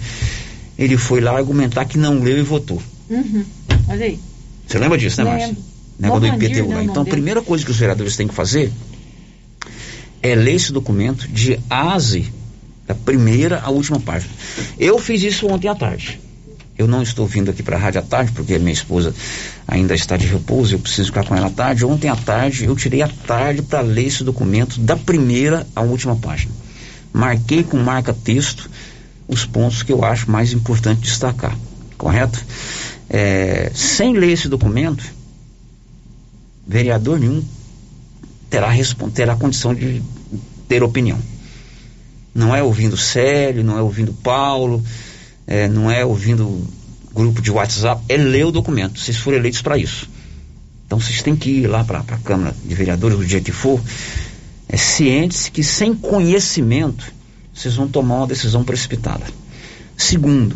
Ele foi lá argumentar que não leu e votou. Uhum. Olha aí. Você lembra disso, né, Márcio? Negócio do IPTU lá. Então, a primeira coisa que os vereadores têm que fazer é ler esse documento de A a Z, da primeira à última página. Eu fiz isso ontem à tarde. Eu não estou vindo aqui para a rádio à tarde, porque minha esposa ainda está de repouso, eu preciso ficar com ela à tarde. Ontem à tarde, eu tirei a tarde para ler esse documento da primeira à última página. Marquei com marca-texto os pontos que eu acho mais importante destacar, correto? É, sem ler esse documento, vereador nenhum terá, terá condição de ter opinião. Não é ouvindo Célio, não é ouvindo Paulo, é, não é ouvindo grupo de WhatsApp, é ler o documento. Vocês foram eleitos para isso. Então vocês têm que ir lá para a Câmara de Vereadores, o dia que for, é, cientes que sem conhecimento vocês vão tomar uma decisão precipitada. Segundo,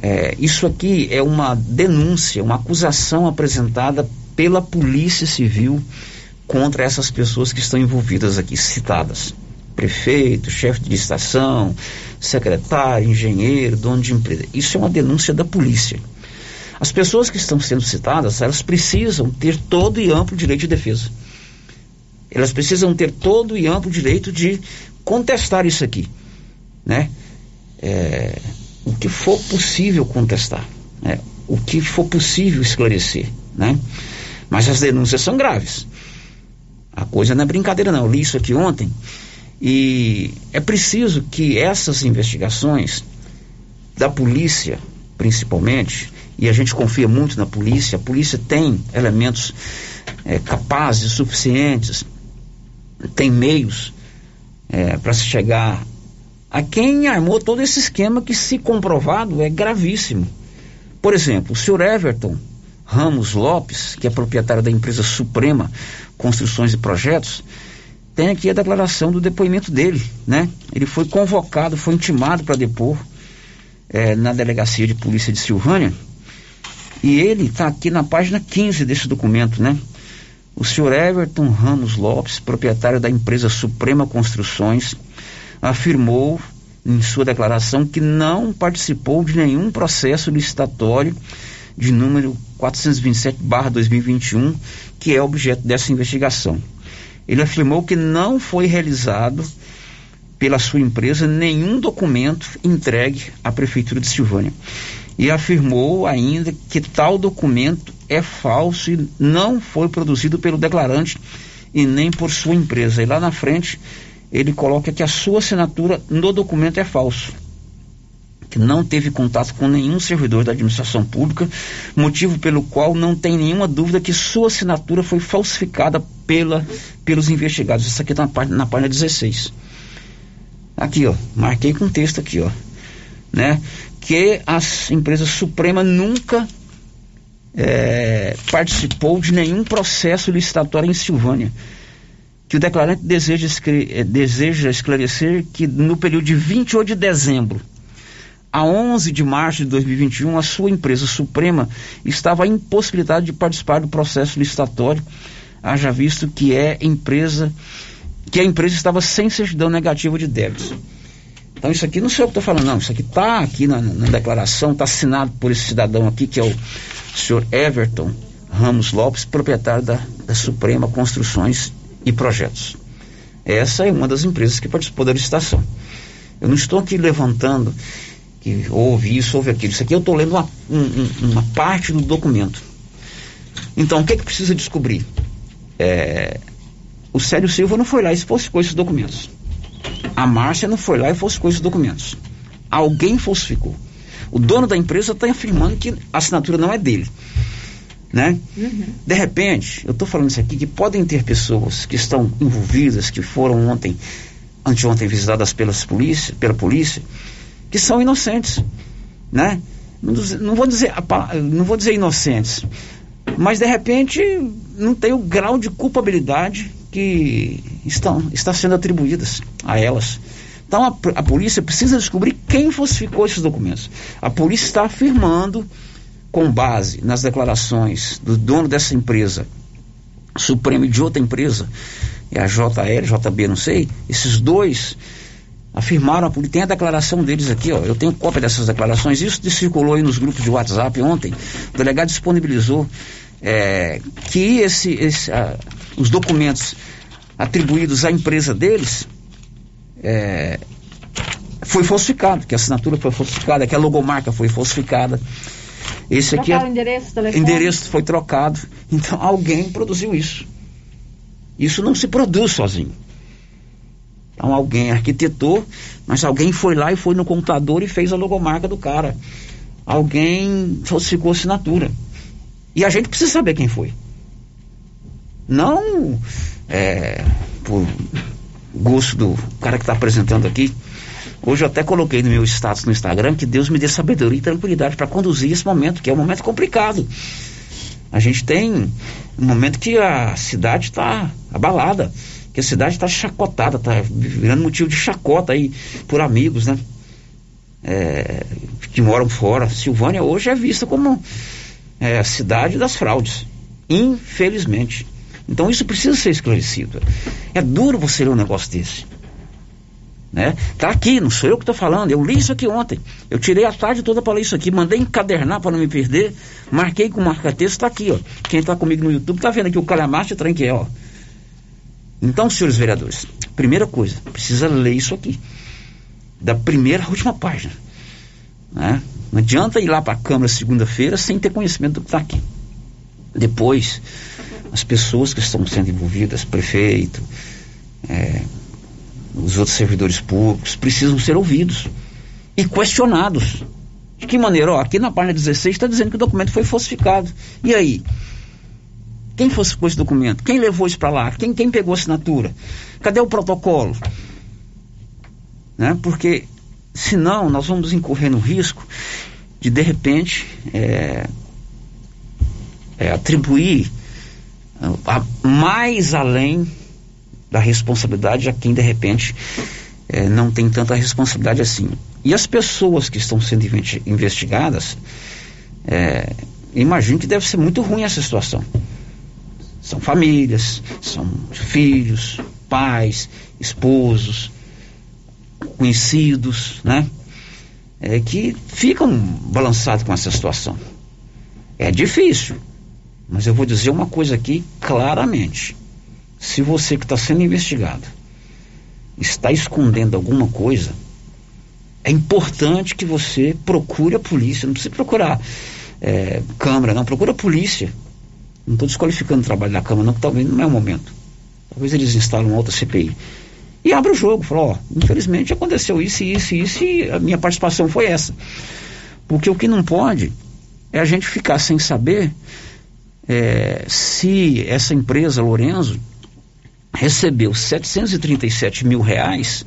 é, isso aqui é uma denúncia, uma acusação apresentada pela Polícia Civil contra essas pessoas que estão envolvidas aqui, citadas. Prefeito, chefe de estação, secretário, engenheiro, dono de empresa. Isso é uma denúncia da polícia. As pessoas que estão sendo citadas, elas precisam ter todo e amplo direito de defesa. Elas precisam ter todo e amplo direito de contestar isso aqui, né? É, o que for possível contestar, né? o que for possível esclarecer, né? Mas as denúncias são graves. A coisa não é brincadeira, não. Eu li isso aqui ontem E é preciso que essas investigações da polícia, principalmente, e a gente confia muito na polícia, a polícia tem elementos é, capazes, suficientes, tem meios é, para se chegar a quem armou todo esse esquema que, se comprovado, é gravíssimo. Por exemplo, o senhor Everton Ramos Lopes, que é proprietário da empresa Suprema Construções e Projetos, tem aqui a declaração do depoimento dele, né? Ele foi convocado, foi intimado para depor é, na delegacia de polícia de Silvânia e ele está aqui na página 15 desse documento, né? O senhor Everton Ramos Lopes, proprietário da empresa Suprema Construções, afirmou em sua declaração que não participou de nenhum processo licitatório de número 427/2021, que é objeto dessa investigação. Ele afirmou que não foi realizado pela sua empresa nenhum documento entregue à prefeitura de Silvânia. E afirmou ainda que tal documento é falso e não foi produzido pelo declarante e nem por sua empresa. E lá na frente ele coloca que a sua assinatura no documento é falso que não teve contato com nenhum servidor da administração pública, motivo pelo qual não tem nenhuma dúvida que sua assinatura foi falsificada pela, pelos investigados. Isso aqui está na, página, na página 16. Aqui, ó, marquei com texto aqui, ó, né? Que a empresa Suprema nunca é, participou de nenhum processo licitatório em Silvânia. Que o declarante deseja, é, esclarecer que no período de 28 de dezembro a 11 de março de 2021, a sua empresa Suprema estava impossibilitada de participar do processo licitatório, haja visto que é empresa que a empresa estava sem certidão negativa de débitos. Então isso aqui não sei o que estou falando, não. Isso aqui está aqui na, na declaração, está assinado por esse cidadão aqui, que é o senhor Everton Ramos Lopes, proprietário da, da Suprema Construções e Projetos. Essa é uma das empresas que participou da licitação. Eu não estou aqui levantando que houve isso, houve aquilo. Isso aqui eu estou lendo uma, um, uma parte do documento. Então, o que é que precisa descobrir? É, o Célio Silva não foi lá e falsificou esses documentos. A Márcia não foi lá e falsificou esses documentos. Alguém falsificou. O dono da empresa está afirmando que a assinatura não é dele. Né? Uhum. De repente, eu estou falando isso aqui, que podem ter pessoas que estão envolvidas, que foram ontem, anteontem visitadas pelas polícia, pela polícia, que são inocentes, né? Não, vou dizer não vou dizer inocentes, mas de repente não tem o grau de culpabilidade que estão está sendo atribuídas a elas. Então a, a polícia precisa descobrir quem falsificou esses documentos. A polícia está afirmando, com base nas declarações do dono dessa empresa, Supremo e de outra empresa, é a JL, JB, não sei, esses dois afirmaram, tem a declaração deles aqui, ó, eu tenho cópia dessas declarações, isso circulou aí nos grupos de WhatsApp ontem, o delegado disponibilizou é, que esse, esse os documentos atribuídos à empresa deles é, foi falsificado, que a assinatura foi falsificada, que a logomarca foi falsificada. Esse aqui é, endereço, endereço foi trocado. Então alguém produziu isso. Isso não se produz sozinho. Então alguém arquitetou, mas alguém foi lá e foi no computador e fez a logomarca do cara. Alguém falsificou assinatura. E a gente precisa saber quem foi. Não é, por gosto do cara que está apresentando aqui. Hoje eu até coloquei no meu status no Instagram que Deus me dê sabedoria e tranquilidade para conduzir esse momento, que é um momento complicado. A gente tem um momento que a cidade está abalada que a cidade está chacotada, está virando motivo de chacota aí por amigos, né? É, que moram fora. Silvânia hoje é vista como é, a cidade das fraudes, infelizmente. Então isso precisa ser esclarecido. É duro você ler um negócio desse. Né? Tá aqui, não sou eu que estou falando. Eu li isso aqui ontem. Eu tirei a tarde toda para ler isso aqui, mandei encadernar para não me perder, marquei com marca-texto, está aqui, ó. Quem está comigo no YouTube está vendo aqui o calhamacho tranque, ó. Então, senhores vereadores, primeira coisa, precisa ler isso aqui. Da primeira à última página. Né? Não adianta ir lá para a Câmara segunda-feira sem ter conhecimento do que está aqui. Depois, as pessoas que estão sendo envolvidas, prefeito, é, os outros servidores públicos precisam ser ouvidos e questionados. De que maneira? Ó, aqui na página 16 está dizendo que o documento foi falsificado. E aí? Quem falsificou esse documento? Quem levou isso para lá? Quem, quem pegou a assinatura? Cadê o protocolo? Né? Porque senão nós vamos incorrer no risco de de repente é, é, atribuir a, mais além da responsabilidade a quem de repente é, não tem tanta responsabilidade assim. E as pessoas que estão sendo investigadas, é, imagino que deve ser muito ruim essa situação. São famílias, são filhos, pais, esposos, conhecidos, né? É, que ficam balançados com essa situação. É difícil, mas eu vou dizer uma coisa aqui claramente. Se você que está sendo investigado está escondendo alguma coisa, é importante que você procure a polícia. Não precisa procurar é, Câmara, não. Procura a polícia. Não estou desqualificando o trabalho da Câmara, não, que talvez não é o momento. Talvez eles instalam outra CPI. E abre o jogo, fala, ó, infelizmente aconteceu isso, isso, isso, e a minha participação foi essa. Porque o que não pode é a gente ficar sem saber é, se essa empresa, Lorenzo, recebeu 737 mil reais.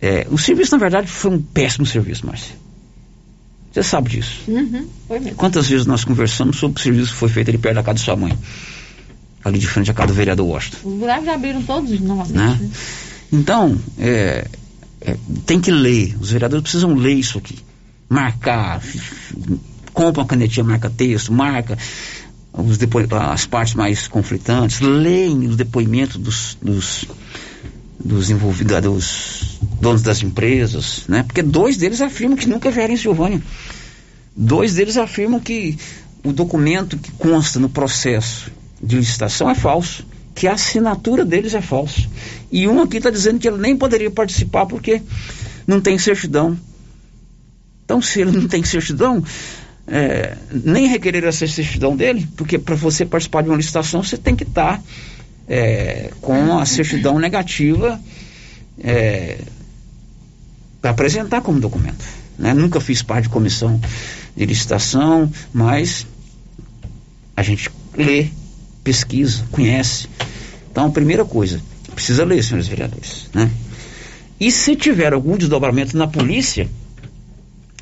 É, o serviço, na verdade, foi um péssimo serviço, Márcia. Você sabe disso. Uhum, foi mesmo. Quantas vezes nós conversamos sobre o serviço que foi feito ali perto da casa de sua mãe? Ali de frente à casa do vereador Washington. Os buracos já abriram todos novamente. Né? Né? Então, é, é, tem que ler. Os vereadores precisam ler isso aqui. Marcar. Compra uma canetinha, marca texto, marca os depo... as partes mais conflitantes, leem os depoimentos dos, dos, dos envolvidos, dos donos das empresas, né? Porque dois deles afirmam que nunca vieram em Silvânia. Dois deles afirmam que o documento que consta no processo de licitação é falso, que a assinatura deles é falsa. E um aqui está dizendo que ele nem poderia participar porque não tem certidão. Então, se ele não tem certidão, é, nem requerer essa certidão dele, porque para você participar de uma licitação você tem que estar tá, é, com a certidão negativa é, para apresentar como documento. Né? Nunca fiz parte de comissão de licitação, mas a gente lê, pesquisa, conhece. Então, primeira coisa, precisa ler, senhores vereadores. Né? E se tiver algum desdobramento na polícia,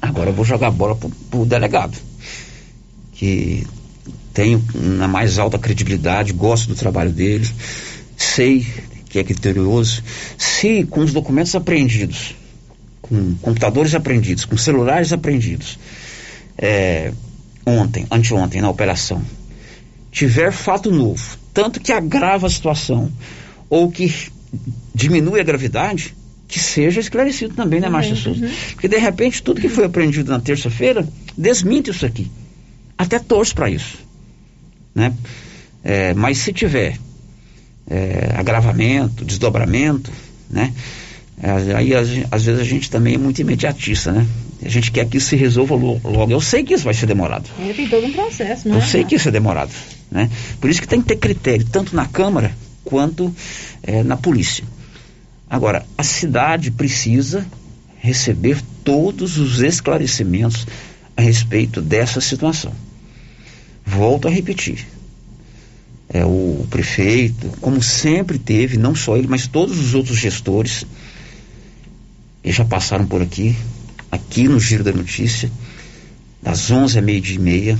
Agora eu vou jogar a bola pro, pro delegado, que tem na mais alta credibilidade, gosto do trabalho dele, sei que é criterioso. Se com os documentos apreendidos, com computadores apreendidos, com celulares apreendidos, é, ontem, anteontem, na operação, tiver fato novo, tanto que agrava a situação ou que diminui a gravidade, que seja esclarecido também, né, Márcia Souza? Uhum. Porque de repente tudo que foi aprendido na terça-feira desmente isso aqui. Até torço para isso. Né? É, mas se tiver é, agravamento, desdobramento, né? É, aí às vezes a gente também é muito imediatista, né? A gente quer que isso se resolva logo. Eu sei que isso vai ser demorado. É, tem todo um processo, né? Eu sei que isso é demorado, né? Por isso que tem que ter critério, tanto na Câmara quanto é, na polícia. Agora, a cidade precisa receber todos os esclarecimentos a respeito dessa situação. Volto a repetir. É, o prefeito, como sempre teve, não só ele, mas todos os outros gestores, eles já passaram por aqui, aqui no Giro da Notícia, das 11 à meia-dia e meia.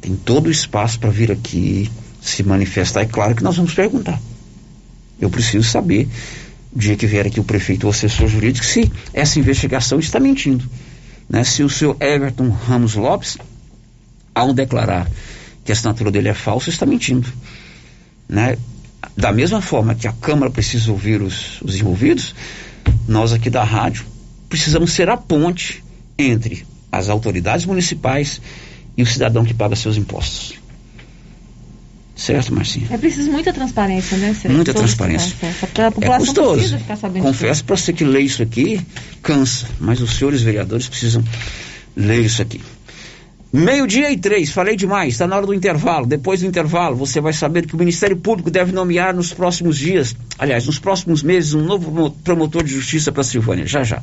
Tem todo o espaço para vir aqui se manifestar. É claro que nós vamos perguntar. Eu preciso saber dia que vier aqui o prefeito ou o assessor jurídico, se essa investigação está mentindo. Né? Se o senhor Everton Ramos Lopes, ao declarar que a assinatura dele é falsa, está mentindo. Né? Da mesma forma que a Câmara precisa ouvir os, os envolvidos, nós aqui da rádio precisamos ser a ponte entre as autoridades municipais e o cidadão que paga seus impostos. Certo, Marcinho? É preciso muita transparência, né? Certo? Muita transparência. A população é custoso. precisa ficar sabendo Confesso para você que lê isso aqui cansa, mas os senhores vereadores precisam ler isso aqui. Meio-dia e três, falei demais, está na hora do intervalo. Depois do intervalo, você vai saber que o Ministério Público deve nomear nos próximos dias, aliás, nos próximos meses, um novo promotor de justiça para Silvânia. Já, já.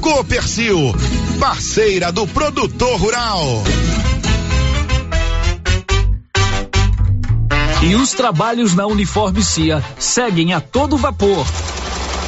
Copercil, parceira do produtor rural. E os trabalhos na Uniforme CIA seguem a todo vapor.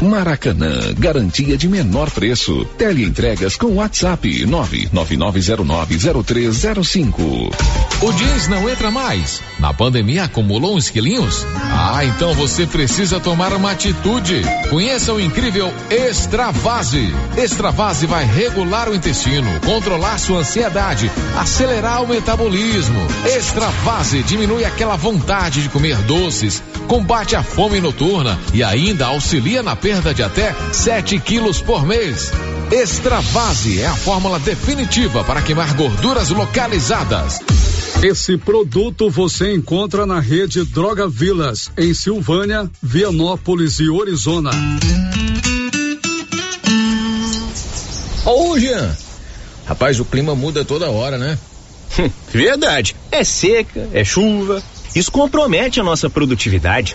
Maracanã, garantia de menor preço. Teleentregas com WhatsApp 999090305. O jeans não entra mais. Na pandemia acumulou uns quilinhos? Ah, então você precisa tomar uma atitude. Conheça o incrível Extravase. Extravase vai regular o intestino, controlar sua ansiedade, acelerar o metabolismo. Extravase diminui aquela vontade de comer doces, combate a fome noturna e ainda auxilia na perda de até 7 quilos por mês. Extravase é a fórmula definitiva para queimar gorduras localizadas. Esse produto você encontra na rede Droga Vilas, em Silvânia, Vianópolis e Orizona. Ô, Jean. Rapaz, o clima muda toda hora, né? Verdade. É seca, é chuva. Isso compromete a nossa produtividade.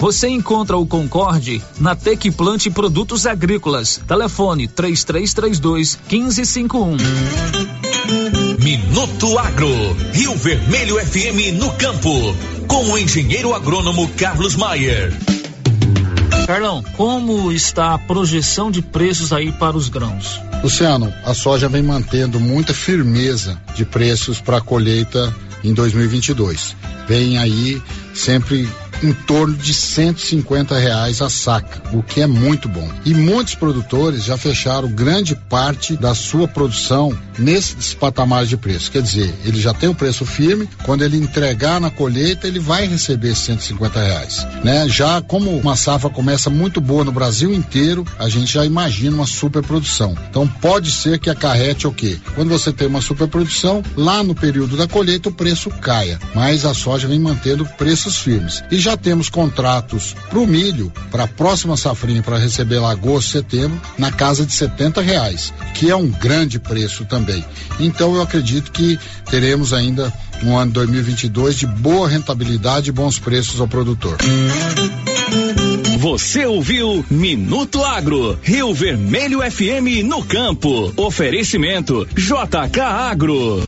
Você encontra o Concorde na Tec Plante Produtos Agrícolas. Telefone 3332 1551. Minuto Agro, Rio Vermelho FM no campo, com o engenheiro agrônomo Carlos Maier. Carlão, como está a projeção de preços aí para os grãos? Luciano, a soja vem mantendo muita firmeza de preços para a colheita em 2022. Vem aí sempre em torno de 150 reais a saca, o que é muito bom. E muitos produtores já fecharam grande parte da sua produção nesses patamares de preço. Quer dizer, ele já tem o preço firme, quando ele entregar na colheita, ele vai receber 150 reais. Né? Já como uma safra começa muito boa no Brasil inteiro, a gente já imagina uma superprodução. Então pode ser que acarrete o quê? Quando você tem uma superprodução, lá no período da colheita o preço caia, mas a soja vem mantendo preços firmes. E já temos contratos para o milho, para a próxima safrinha, para receber lá agosto, setembro, na casa de 70 reais, que é um grande preço também. Então eu acredito que teremos ainda um ano 2022 de boa rentabilidade e bons preços ao produtor. Você ouviu Minuto Agro, Rio Vermelho FM no campo. Oferecimento JK Agro.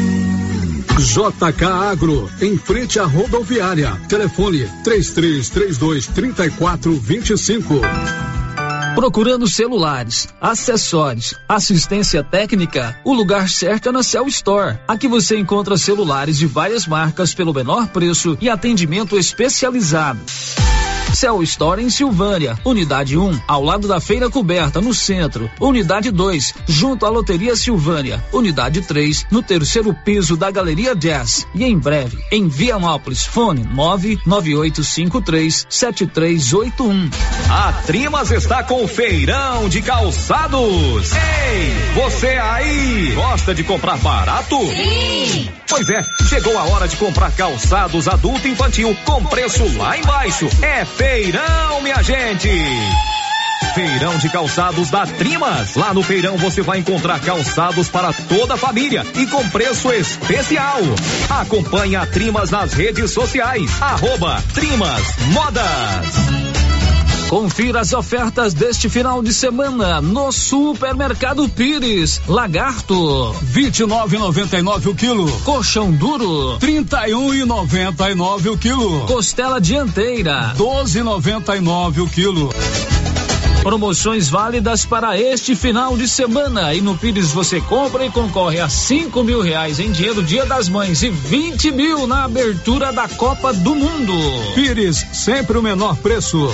JK Agro, em frente à rodoviária. Telefone 3332 3425. Procurando celulares, acessórios, assistência técnica, o lugar certo é na Cell Store. Aqui você encontra celulares de várias marcas pelo menor preço e atendimento especializado. Cell Store em Silvânia, Unidade 1, ao lado da Feira Coberta, no centro. Unidade 2, junto à Loteria Silvânia. Unidade 3, no terceiro piso da Galeria Jazz. E em breve, em Vianópolis, fone 99853 7381. A Trimas está com feirão de calçados. Ei, você aí, gosta de comprar barato? Sim! Pois é, chegou a hora de comprar calçados adulto e infantil com preço lá embaixo. É feirão, minha gente! Feirão de calçados da Trimas. Lá no feirão você vai encontrar calçados para toda a família e com preço especial. Acompanhe a Trimas nas redes sociais. Arroba Trimas Modas. Confira as ofertas deste final de semana no Supermercado Pires. Lagarto, 29,99 o quilo. colchão duro, 31,99 o quilo. costela dianteira, 12,99 o quilo. Promoções válidas para este final de semana. E no Pires você compra e concorre a cinco mil reais em dinheiro Dia das Mães e 20 mil na abertura da Copa do Mundo. Pires, sempre o menor preço.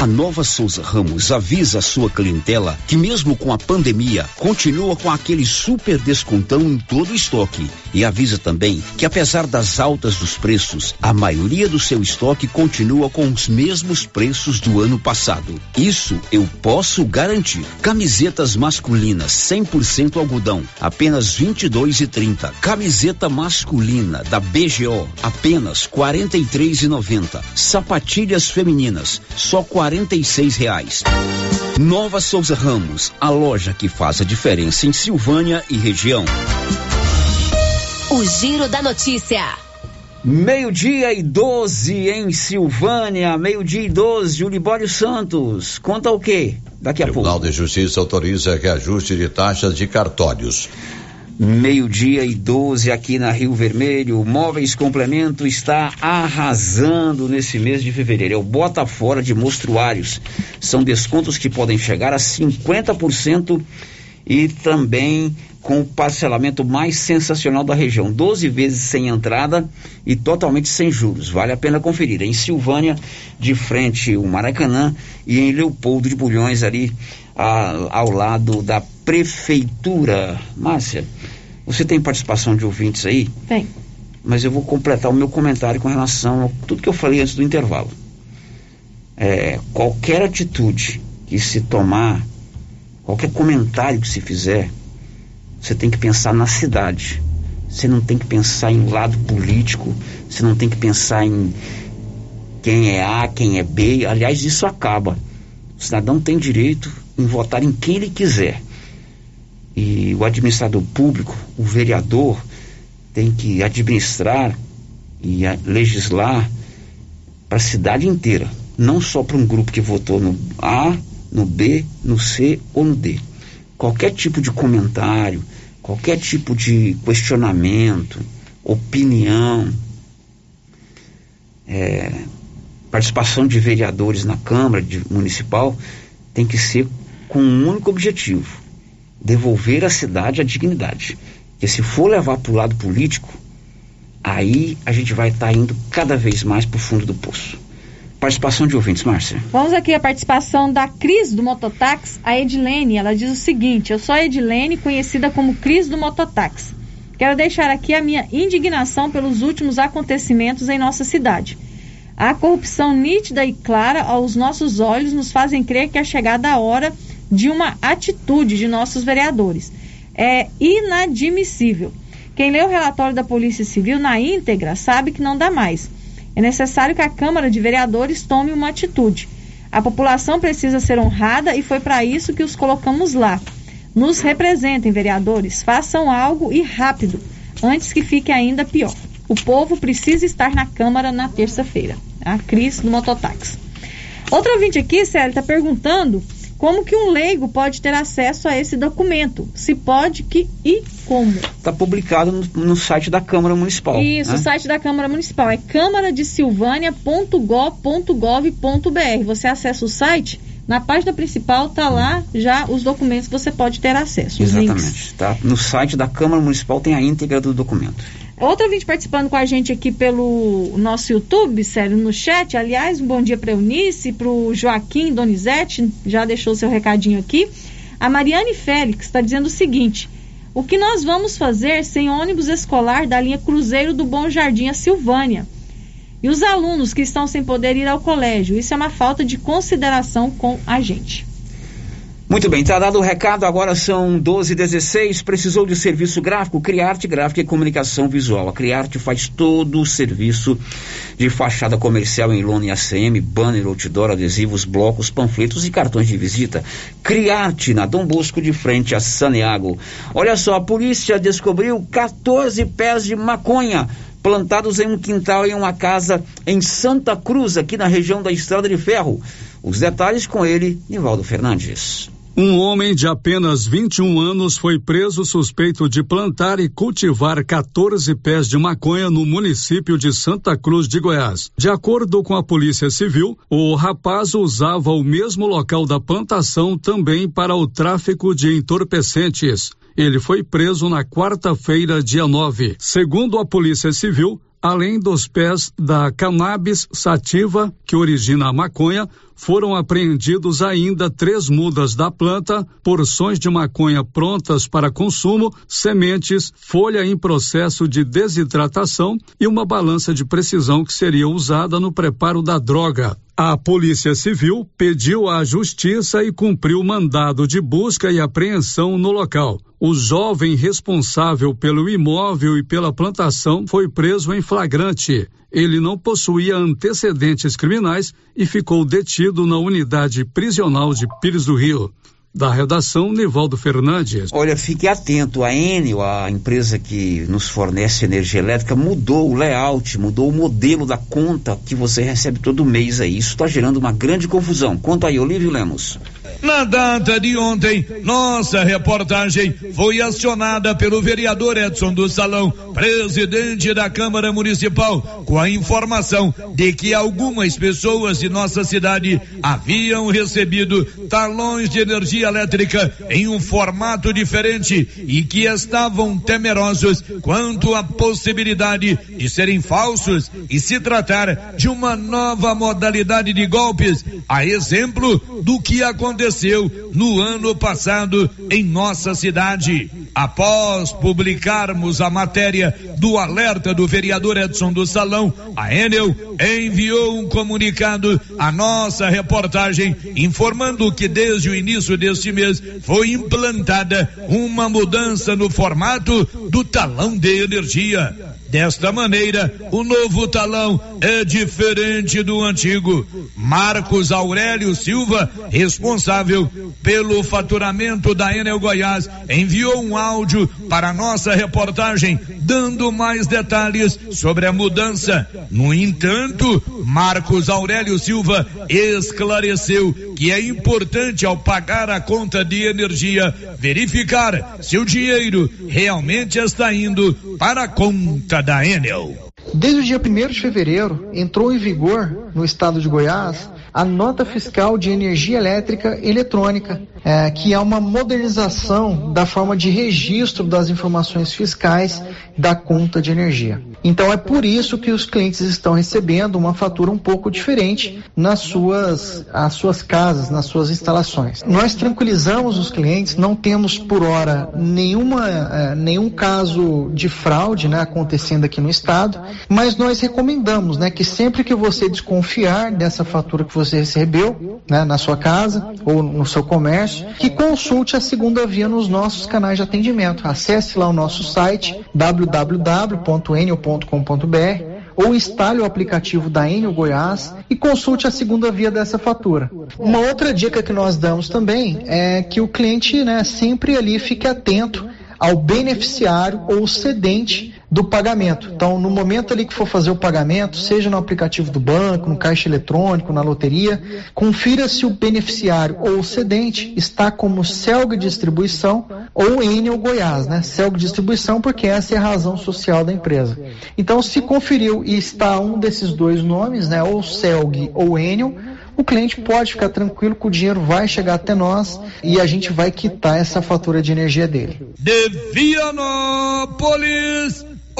A Nova Souza Ramos avisa a sua clientela que mesmo com a pandemia, continua com aquele super descontão em todo o estoque. E avisa também que apesar das altas dos preços, a maioria do seu estoque continua com os mesmos preços do ano passado. Isso eu posso garantir. Camisetas masculinas 100% algodão, apenas 22 e 30. Camiseta masculina da BGO, apenas 43 e 90. Sapatilhas femininas, só 46 reais. Nova Souza Ramos, a loja que faz a diferença em Silvânia e região. O Giro da Notícia. Meio-dia e 12 em Silvânia, meio-dia e 12, o Libório Santos. Conta o quê? Daqui a Tribunal pouco. de Justiça autoriza reajuste de taxas de cartórios. Meio-dia e 12 aqui na Rio Vermelho. O Móveis Complemento está arrasando nesse mês de fevereiro. É o Bota Fora de Mostruários. São descontos que podem chegar a 50% e também com o parcelamento mais sensacional da região. 12 vezes sem entrada e totalmente sem juros. Vale a pena conferir. Em Silvânia, de frente o Maracanã e em Leopoldo de Bulhões, ali a- ao lado da prefeitura. Márcia, você tem participação de ouvintes aí? Tem. Mas eu vou completar o meu comentário com relação a tudo que eu falei antes do intervalo. É, qualquer atitude que se tomar, qualquer comentário que se fizer, você tem que pensar na cidade. Você não tem que pensar em lado político, você não tem que pensar em quem é A, quem é B. Aliás, isso acaba. O cidadão tem direito em votar em quem ele quiser. E o administrador público, o vereador, tem que administrar e legislar para a cidade inteira, não só para um grupo que votou no A, no B, no C ou no D. Qualquer tipo de comentário, qualquer tipo de questionamento, opinião, é, participação de vereadores na Câmara Municipal tem que ser com um único objetivo: devolver à cidade a dignidade. Porque se for levar para o lado político, aí a gente vai estar indo cada vez mais para o fundo do poço. Participação de ouvintes, Márcia. Vamos aqui a participação da Cris do Mototáxi, a Edilene. Ela diz o seguinte: Eu sou a Edilene, conhecida como Cris do Mototáxi. Quero deixar aqui a minha indignação pelos últimos acontecimentos em nossa cidade. A corrupção nítida e clara aos nossos olhos nos fazem crer que é chegada a hora de uma atitude de nossos vereadores. É inadmissível. Quem lê o relatório da Polícia Civil na íntegra sabe que não dá mais. É necessário que a Câmara de Vereadores tome uma atitude. A população precisa ser honrada e foi para isso que os colocamos lá. Nos representem, vereadores, façam algo e rápido, antes que fique ainda pior. O povo precisa estar na Câmara na terça-feira. A Cris do Mototáxi. Outro ouvinte aqui, Célio, está perguntando como que um leigo pode ter acesso a esse documento. Se pode que e como. Está publicado no, no site da Câmara Municipal. Isso, né? o site da Câmara Municipal é câmaradesilvânia.gov.br. Você acessa o site, na página principal tá lá já os documentos que você pode ter acesso. Exatamente. Tá? No site da Câmara Municipal tem a íntegra do documento. Outra ouvinte participando com a gente aqui pelo nosso YouTube, sério, no chat. Aliás, um bom dia para Eunice, para o Joaquim Donizete, já deixou seu recadinho aqui. A Mariane Félix está dizendo o seguinte: o que nós vamos fazer sem ônibus escolar da linha Cruzeiro do Bom Jardim a Silvânia? E os alunos que estão sem poder ir ao colégio? Isso é uma falta de consideração com a gente. Muito bem, está dado o recado, agora são 12 16 precisou de serviço gráfico, Criarte Gráfica e Comunicação Visual. A Criarte faz todo o serviço de fachada comercial em lona e ACM, banner, outdoor, adesivos, blocos, panfletos e cartões de visita. Criarte, na Dom Bosco, de frente a Saneago. Olha só, a polícia descobriu 14 pés de maconha plantados em um quintal em uma casa em Santa Cruz, aqui na região da Estrada de Ferro. Os detalhes com ele, Nivaldo Fernandes. Um homem de apenas 21 anos foi preso suspeito de plantar e cultivar 14 pés de maconha no município de Santa Cruz de Goiás. De acordo com a Polícia Civil, o rapaz usava o mesmo local da plantação também para o tráfico de entorpecentes. Ele foi preso na quarta-feira, dia 9. Segundo a Polícia Civil, além dos pés da cannabis sativa, que origina a maconha, foram apreendidos ainda três mudas da planta, porções de maconha prontas para consumo, sementes, folha em processo de desidratação e uma balança de precisão que seria usada no preparo da droga. A Polícia Civil pediu à Justiça e cumpriu mandado de busca e apreensão no local. O jovem responsável pelo imóvel e pela plantação foi preso em flagrante. Ele não possuía antecedentes criminais e ficou detido na unidade prisional de Pires do Rio. Da redação, Nivaldo Fernandes. Olha, fique atento, a Enel, a empresa que nos fornece energia elétrica, mudou o layout, mudou o modelo da conta que você recebe todo mês aí. Isso está gerando uma grande confusão. Conta aí, Olívio Lemos. Na data de ontem, nossa reportagem foi acionada pelo vereador Edson do Salão, presidente da Câmara Municipal, com a informação de que algumas pessoas de nossa cidade haviam recebido talões de energia elétrica em um formato diferente e que estavam temerosos quanto à possibilidade de serem falsos e se tratar de uma nova modalidade de golpes, a exemplo do que aconteceu no ano passado em nossa cidade. Após publicarmos a matéria do alerta do vereador Edson do Salão, a Enel enviou um comunicado à nossa reportagem informando que desde o início deste mês foi implantada uma mudança no formato do talão de energia. Desta maneira, o novo talão é diferente do antigo. Marcos Aurélio Silva, responsável pelo faturamento da Enel Goiás, enviou um áudio para nossa reportagem dando mais detalhes sobre a mudança. No entanto, Marcos Aurélio Silva esclareceu que é importante ao pagar a conta de energia verificar se o dinheiro realmente está indo para a conta da Enel. Desde o dia 1 de fevereiro, entrou em vigor no estado de Goiás a nota fiscal de energia elétrica eletrônica, é, que é uma modernização da forma de registro das informações fiscais da conta de energia. Então é por isso que os clientes estão recebendo uma fatura um pouco diferente nas suas, as suas casas, nas suas instalações. Nós tranquilizamos os clientes, não temos por hora nenhuma, é, nenhum caso de fraude né, acontecendo aqui no estado, mas nós recomendamos né, que sempre que você desconfiar dessa fatura que você recebeu né, na sua casa ou no seu comércio, que consulte a segunda via nos nossos canais de atendimento. Acesse lá o nosso site www.enio.com.br ou instale o aplicativo da Enio Goiás e consulte a segunda via dessa fatura. Uma outra dica que nós damos também é que o cliente né, sempre ali fique atento ao beneficiário ou cedente do pagamento. Então, no momento ali que for fazer o pagamento, seja no aplicativo do banco, no caixa eletrônico, na loteria, confira se o beneficiário ou cedente está como Celg Distribuição ou Enel Goiás, né? Celg Distribuição, porque essa é a razão social da empresa. Então, se conferiu e está um desses dois nomes, né? Ou Celg ou Enel, o cliente pode ficar tranquilo que o dinheiro vai chegar até nós e a gente vai quitar essa fatura de energia dele. De Vianópolis,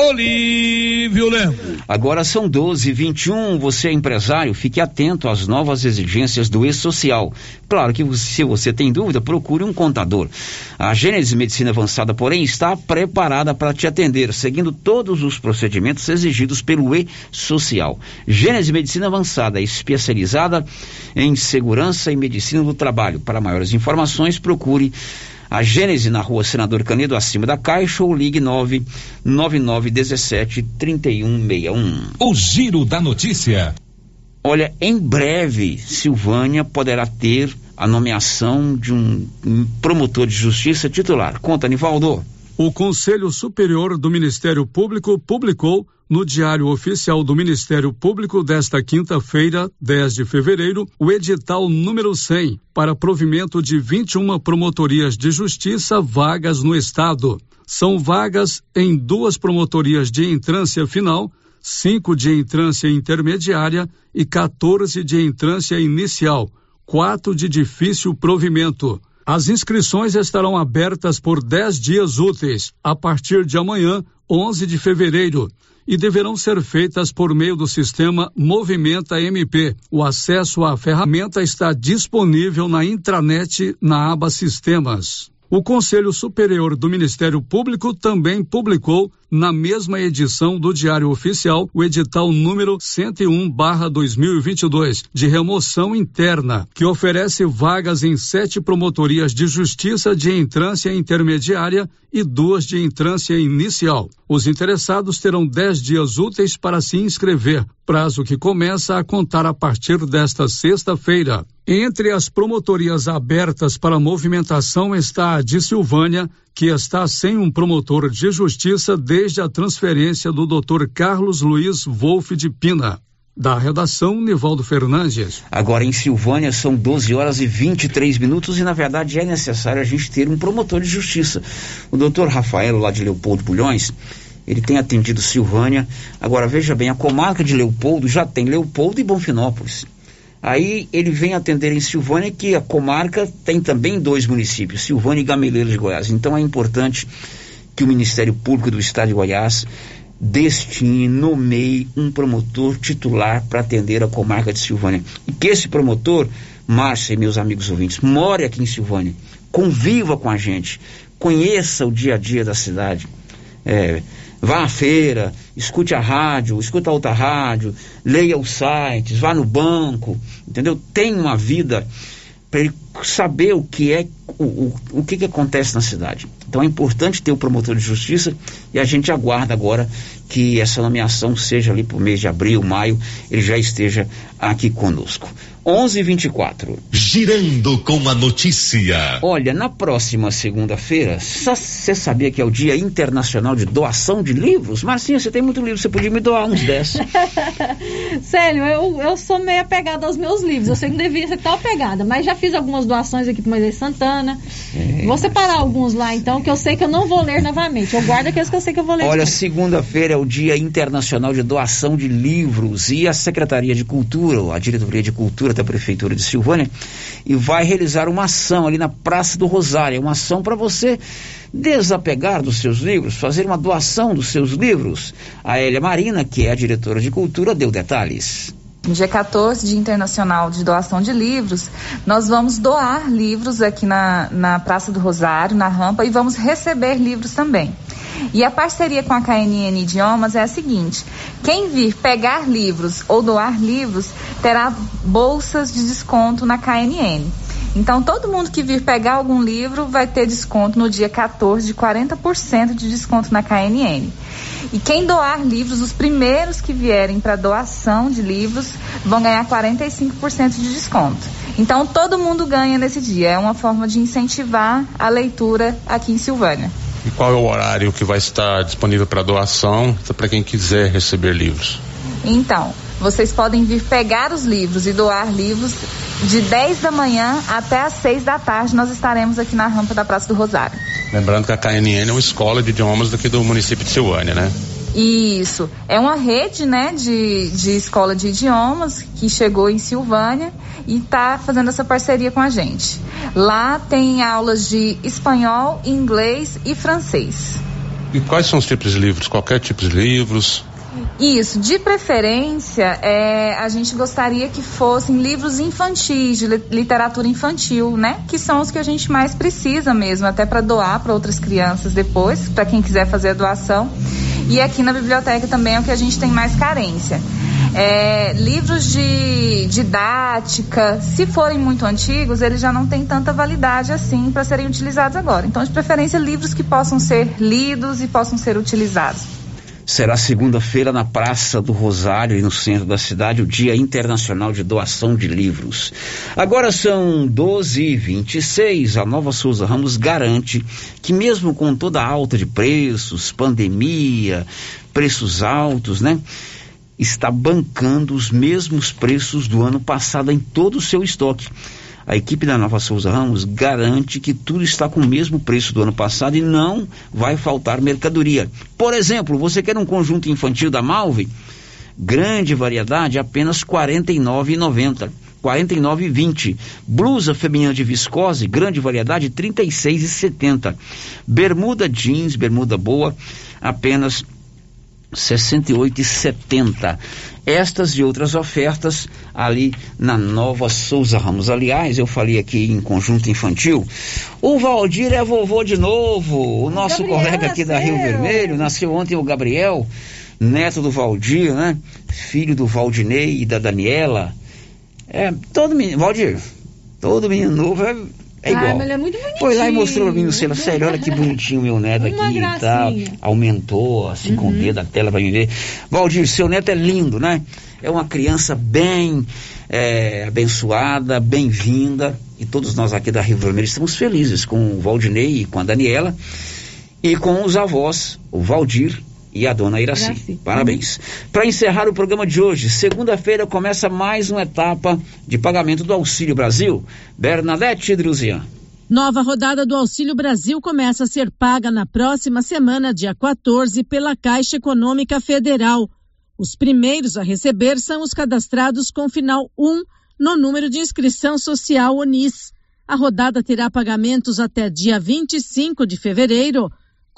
Olívio Lemos. Agora são 12 e 21 Você é empresário, fique atento às novas exigências do E-Social. Claro que se você tem dúvida, procure um contador. A Gênesis Medicina Avançada, porém, está preparada para te atender, seguindo todos os procedimentos exigidos pelo E-Social. Gênesis Medicina Avançada, especializada em segurança e medicina do trabalho. Para maiores informações, procure a Gênese na rua Senador Canedo, acima da Caixa, ou ligue 99917 3161. O Giro da Notícia. Olha, em breve, Silvânia poderá ter a nomeação de um promotor de justiça titular. Conta, Nivaldo. O Conselho Superior do Ministério Público publicou no Diário Oficial do Ministério Público desta quinta-feira, 10 de fevereiro, o edital número 100 para provimento de 21 promotorias de justiça vagas no estado. São vagas em duas promotorias de entrância final, cinco de entrância intermediária e 14 de entrância inicial, quatro de difícil provimento. As inscrições estarão abertas por 10 dias úteis, a partir de amanhã, 11 de fevereiro, e deverão ser feitas por meio do sistema Movimenta MP. O acesso à ferramenta está disponível na intranet na aba Sistemas. O Conselho Superior do Ministério Público também publicou, na mesma edição do Diário Oficial, o edital número 101/2022 de remoção interna, que oferece vagas em sete promotorias de justiça de entrância intermediária e duas de entrância inicial. Os interessados terão dez dias úteis para se inscrever, prazo que começa a contar a partir desta sexta-feira. Entre as promotorias abertas para movimentação está a de Silvânia, que está sem um promotor de justiça desde a transferência do Dr. Carlos Luiz Wolff de Pina. Da redação, Nivaldo Fernandes. Agora em Silvânia são 12 horas e 23 minutos e na verdade é necessário a gente ter um promotor de justiça. O doutor Rafael, lá de Leopoldo Bulhões, ele tem atendido Silvânia. Agora veja bem, a comarca de Leopoldo já tem Leopoldo e Bonfinópolis. Aí ele vem atender em Silvânia, que a comarca tem também dois municípios, Silvânia e Gameleira de Goiás. Então é importante que o Ministério Público do Estado de Goiás destine, nomeie um promotor titular para atender a comarca de Silvânia. E que esse promotor, Márcia e meus amigos ouvintes, more aqui em Silvânia, conviva com a gente, conheça o dia a dia da cidade. É, vá à feira, escute a rádio, escute a outra rádio, leia os sites, vá no banco, entendeu? Tenha uma vida para ele saber o que é o, o, o que, que acontece na cidade. Então é importante ter o promotor de justiça e a gente aguarda agora que essa nomeação seja ali para o mês de abril, maio, ele já esteja aqui conosco. 11:24. Girando com a notícia. Olha, na próxima segunda-feira, você sabia que é o Dia Internacional de Doação de Livros? Marcinha, você tem muito livro, você podia me doar uns 10. Sério, <laughs> eu, eu sou meio apegada aos meus livros. Eu sei que não devia ser tão apegada, mas já fiz algumas doações aqui para Moisés Santana. É, vou separar alguns lá, então, que eu sei que eu não vou ler novamente. Eu guardo aqueles que eu sei que eu vou ler. Olha, segunda-feira é o Dia Internacional de Doação de Livros e a Secretaria de Cultura, a Diretoria de Cultura da Prefeitura de Silvânia, e vai realizar uma ação ali na Praça do Rosário. É uma ação para você desapegar dos seus livros, fazer uma doação dos seus livros. A Elia Marina, que é a diretora de cultura, deu detalhes. No dia 14, Dia Internacional de Doação de Livros, nós vamos doar livros aqui na, na Praça do Rosário, na rampa, e vamos receber livros também. E a parceria com a KNN Idiomas é a seguinte: quem vir pegar livros ou doar livros terá bolsas de desconto na KNN. Então, todo mundo que vir pegar algum livro vai ter desconto no dia 14 de 40% de desconto na KNN. E quem doar livros, os primeiros que vierem para doação de livros, vão ganhar 45% de desconto. Então, todo mundo ganha nesse dia. É uma forma de incentivar a leitura aqui em Silvânia. E qual é o horário que vai estar disponível para doação para quem quiser receber livros? Então, vocês podem vir pegar os livros e doar livros de 10 da manhã até as 6 da tarde. Nós estaremos aqui na rampa da Praça do Rosário. Lembrando que a KNN é uma escola de idiomas daqui do município de Silvânia, né? Isso. É uma rede, né, de, de escola de idiomas que chegou em Silvânia e está fazendo essa parceria com a gente. Lá tem aulas de espanhol, inglês e francês. E quais são os tipos de livros? Qualquer tipo de livros? Isso, de preferência, é, a gente gostaria que fossem livros infantis, de literatura infantil, né? Que são os que a gente mais precisa mesmo, até para doar para outras crianças depois, para quem quiser fazer a doação. E aqui na biblioteca também é o que a gente tem mais carência. É, livros de didática, se forem muito antigos, eles já não têm tanta validade assim para serem utilizados agora. Então, de preferência, livros que possam ser lidos e possam ser utilizados será segunda-feira na Praça do Rosário, e no centro da cidade, o Dia Internacional de Doação de Livros. Agora são 12 e 26 A Nova Souza Ramos garante que, mesmo com toda a alta de preços, pandemia, preços altos, né? Está bancando os mesmos preços do ano passado em todo o seu estoque. A equipe da Nova Souza Ramos garante que tudo está com o mesmo preço do ano passado e não vai faltar mercadoria. Por exemplo, você quer um conjunto infantil da Malve? Grande variedade, apenas R$ 49,90. 49,20. Blusa feminina de viscose, grande variedade, 36,70. Bermuda jeans, bermuda boa, apenas 68,70. Estas e outras ofertas ali na Nova Souza Ramos. Aliás, eu falei aqui em conjunto infantil. O Valdir é vovô de novo. O nosso Gabriel colega aqui da Rio Vermelho. Nasceu ontem o Gabriel, neto do Valdir, né? Filho do Valdinei e da Daniela. É, todo menino. Valdir, todo menino novo é é igual. Ah, ele é muito bonitinho. Foi lá e mostrou pra mim no celular. Sério, olha que bonitinho meu neto aqui e tal. Aumentou, assim, uhum. com o dedo da tela pra me ver. Valdir, seu neto é lindo, né? É uma criança bem é, abençoada, bem-vinda. E todos nós aqui da Rio Vermelho estamos felizes com o Valdinei e com a Daniela. E com os avós, o Valdir e a dona Iraci. Iraci. Parabéns. Para encerrar o programa de hoje, segunda-feira começa mais uma etapa de pagamento do Auxílio Brasil. Bernadette Druzian. Nova rodada do Auxílio Brasil começa a ser paga na próxima semana, dia 14, pela Caixa Econômica Federal. Os primeiros a receber são os cadastrados com final 1 no número de inscrição social ONIS. A rodada terá pagamentos até dia 25 de fevereiro,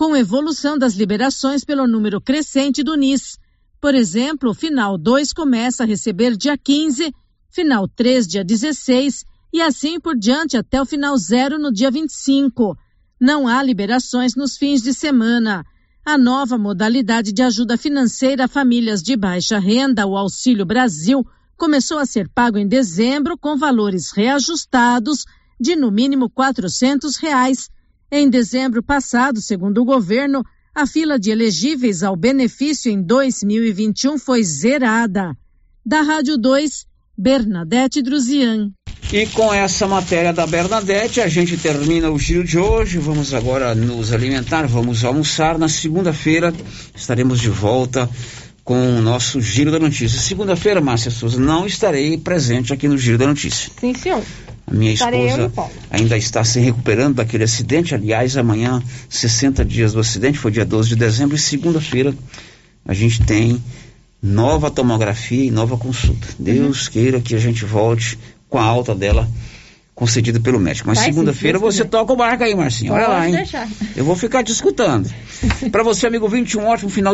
com evolução das liberações pelo número crescente do NIS. Por exemplo, final 2 começa a receber dia 15, final 3 dia 16 e assim por diante até o final 0 no dia 25. Não há liberações nos fins de semana. A nova modalidade de ajuda financeira a famílias de baixa renda, o Auxílio Brasil, começou a ser pago em dezembro com valores reajustados de no mínimo 400 reais. Em dezembro passado, segundo o governo, a fila de elegíveis ao benefício em 2021 foi zerada. Da Rádio 2, Bernadette Druzian. E com essa matéria da Bernadette, a gente termina o giro de hoje. Vamos agora nos alimentar, vamos almoçar. Na segunda-feira estaremos de volta com o nosso Giro da Notícia. Segunda-feira, Márcia Souza, não estarei presente aqui no Giro da Notícia. Sim, senhor. A minha Estarei esposa ainda está se recuperando daquele acidente. Aliás, amanhã, 60 dias do acidente, foi dia 12 de dezembro, e segunda-feira a gente tem nova tomografia e nova consulta. Deus queira que a gente volte com a alta dela concedida pelo médico. Mas segunda-feira você toca o barco aí, Marcinho. Olha lá, hein? deixar. Eu vou ficar te escutando. <laughs> Para você, amigo 21, um ótimo final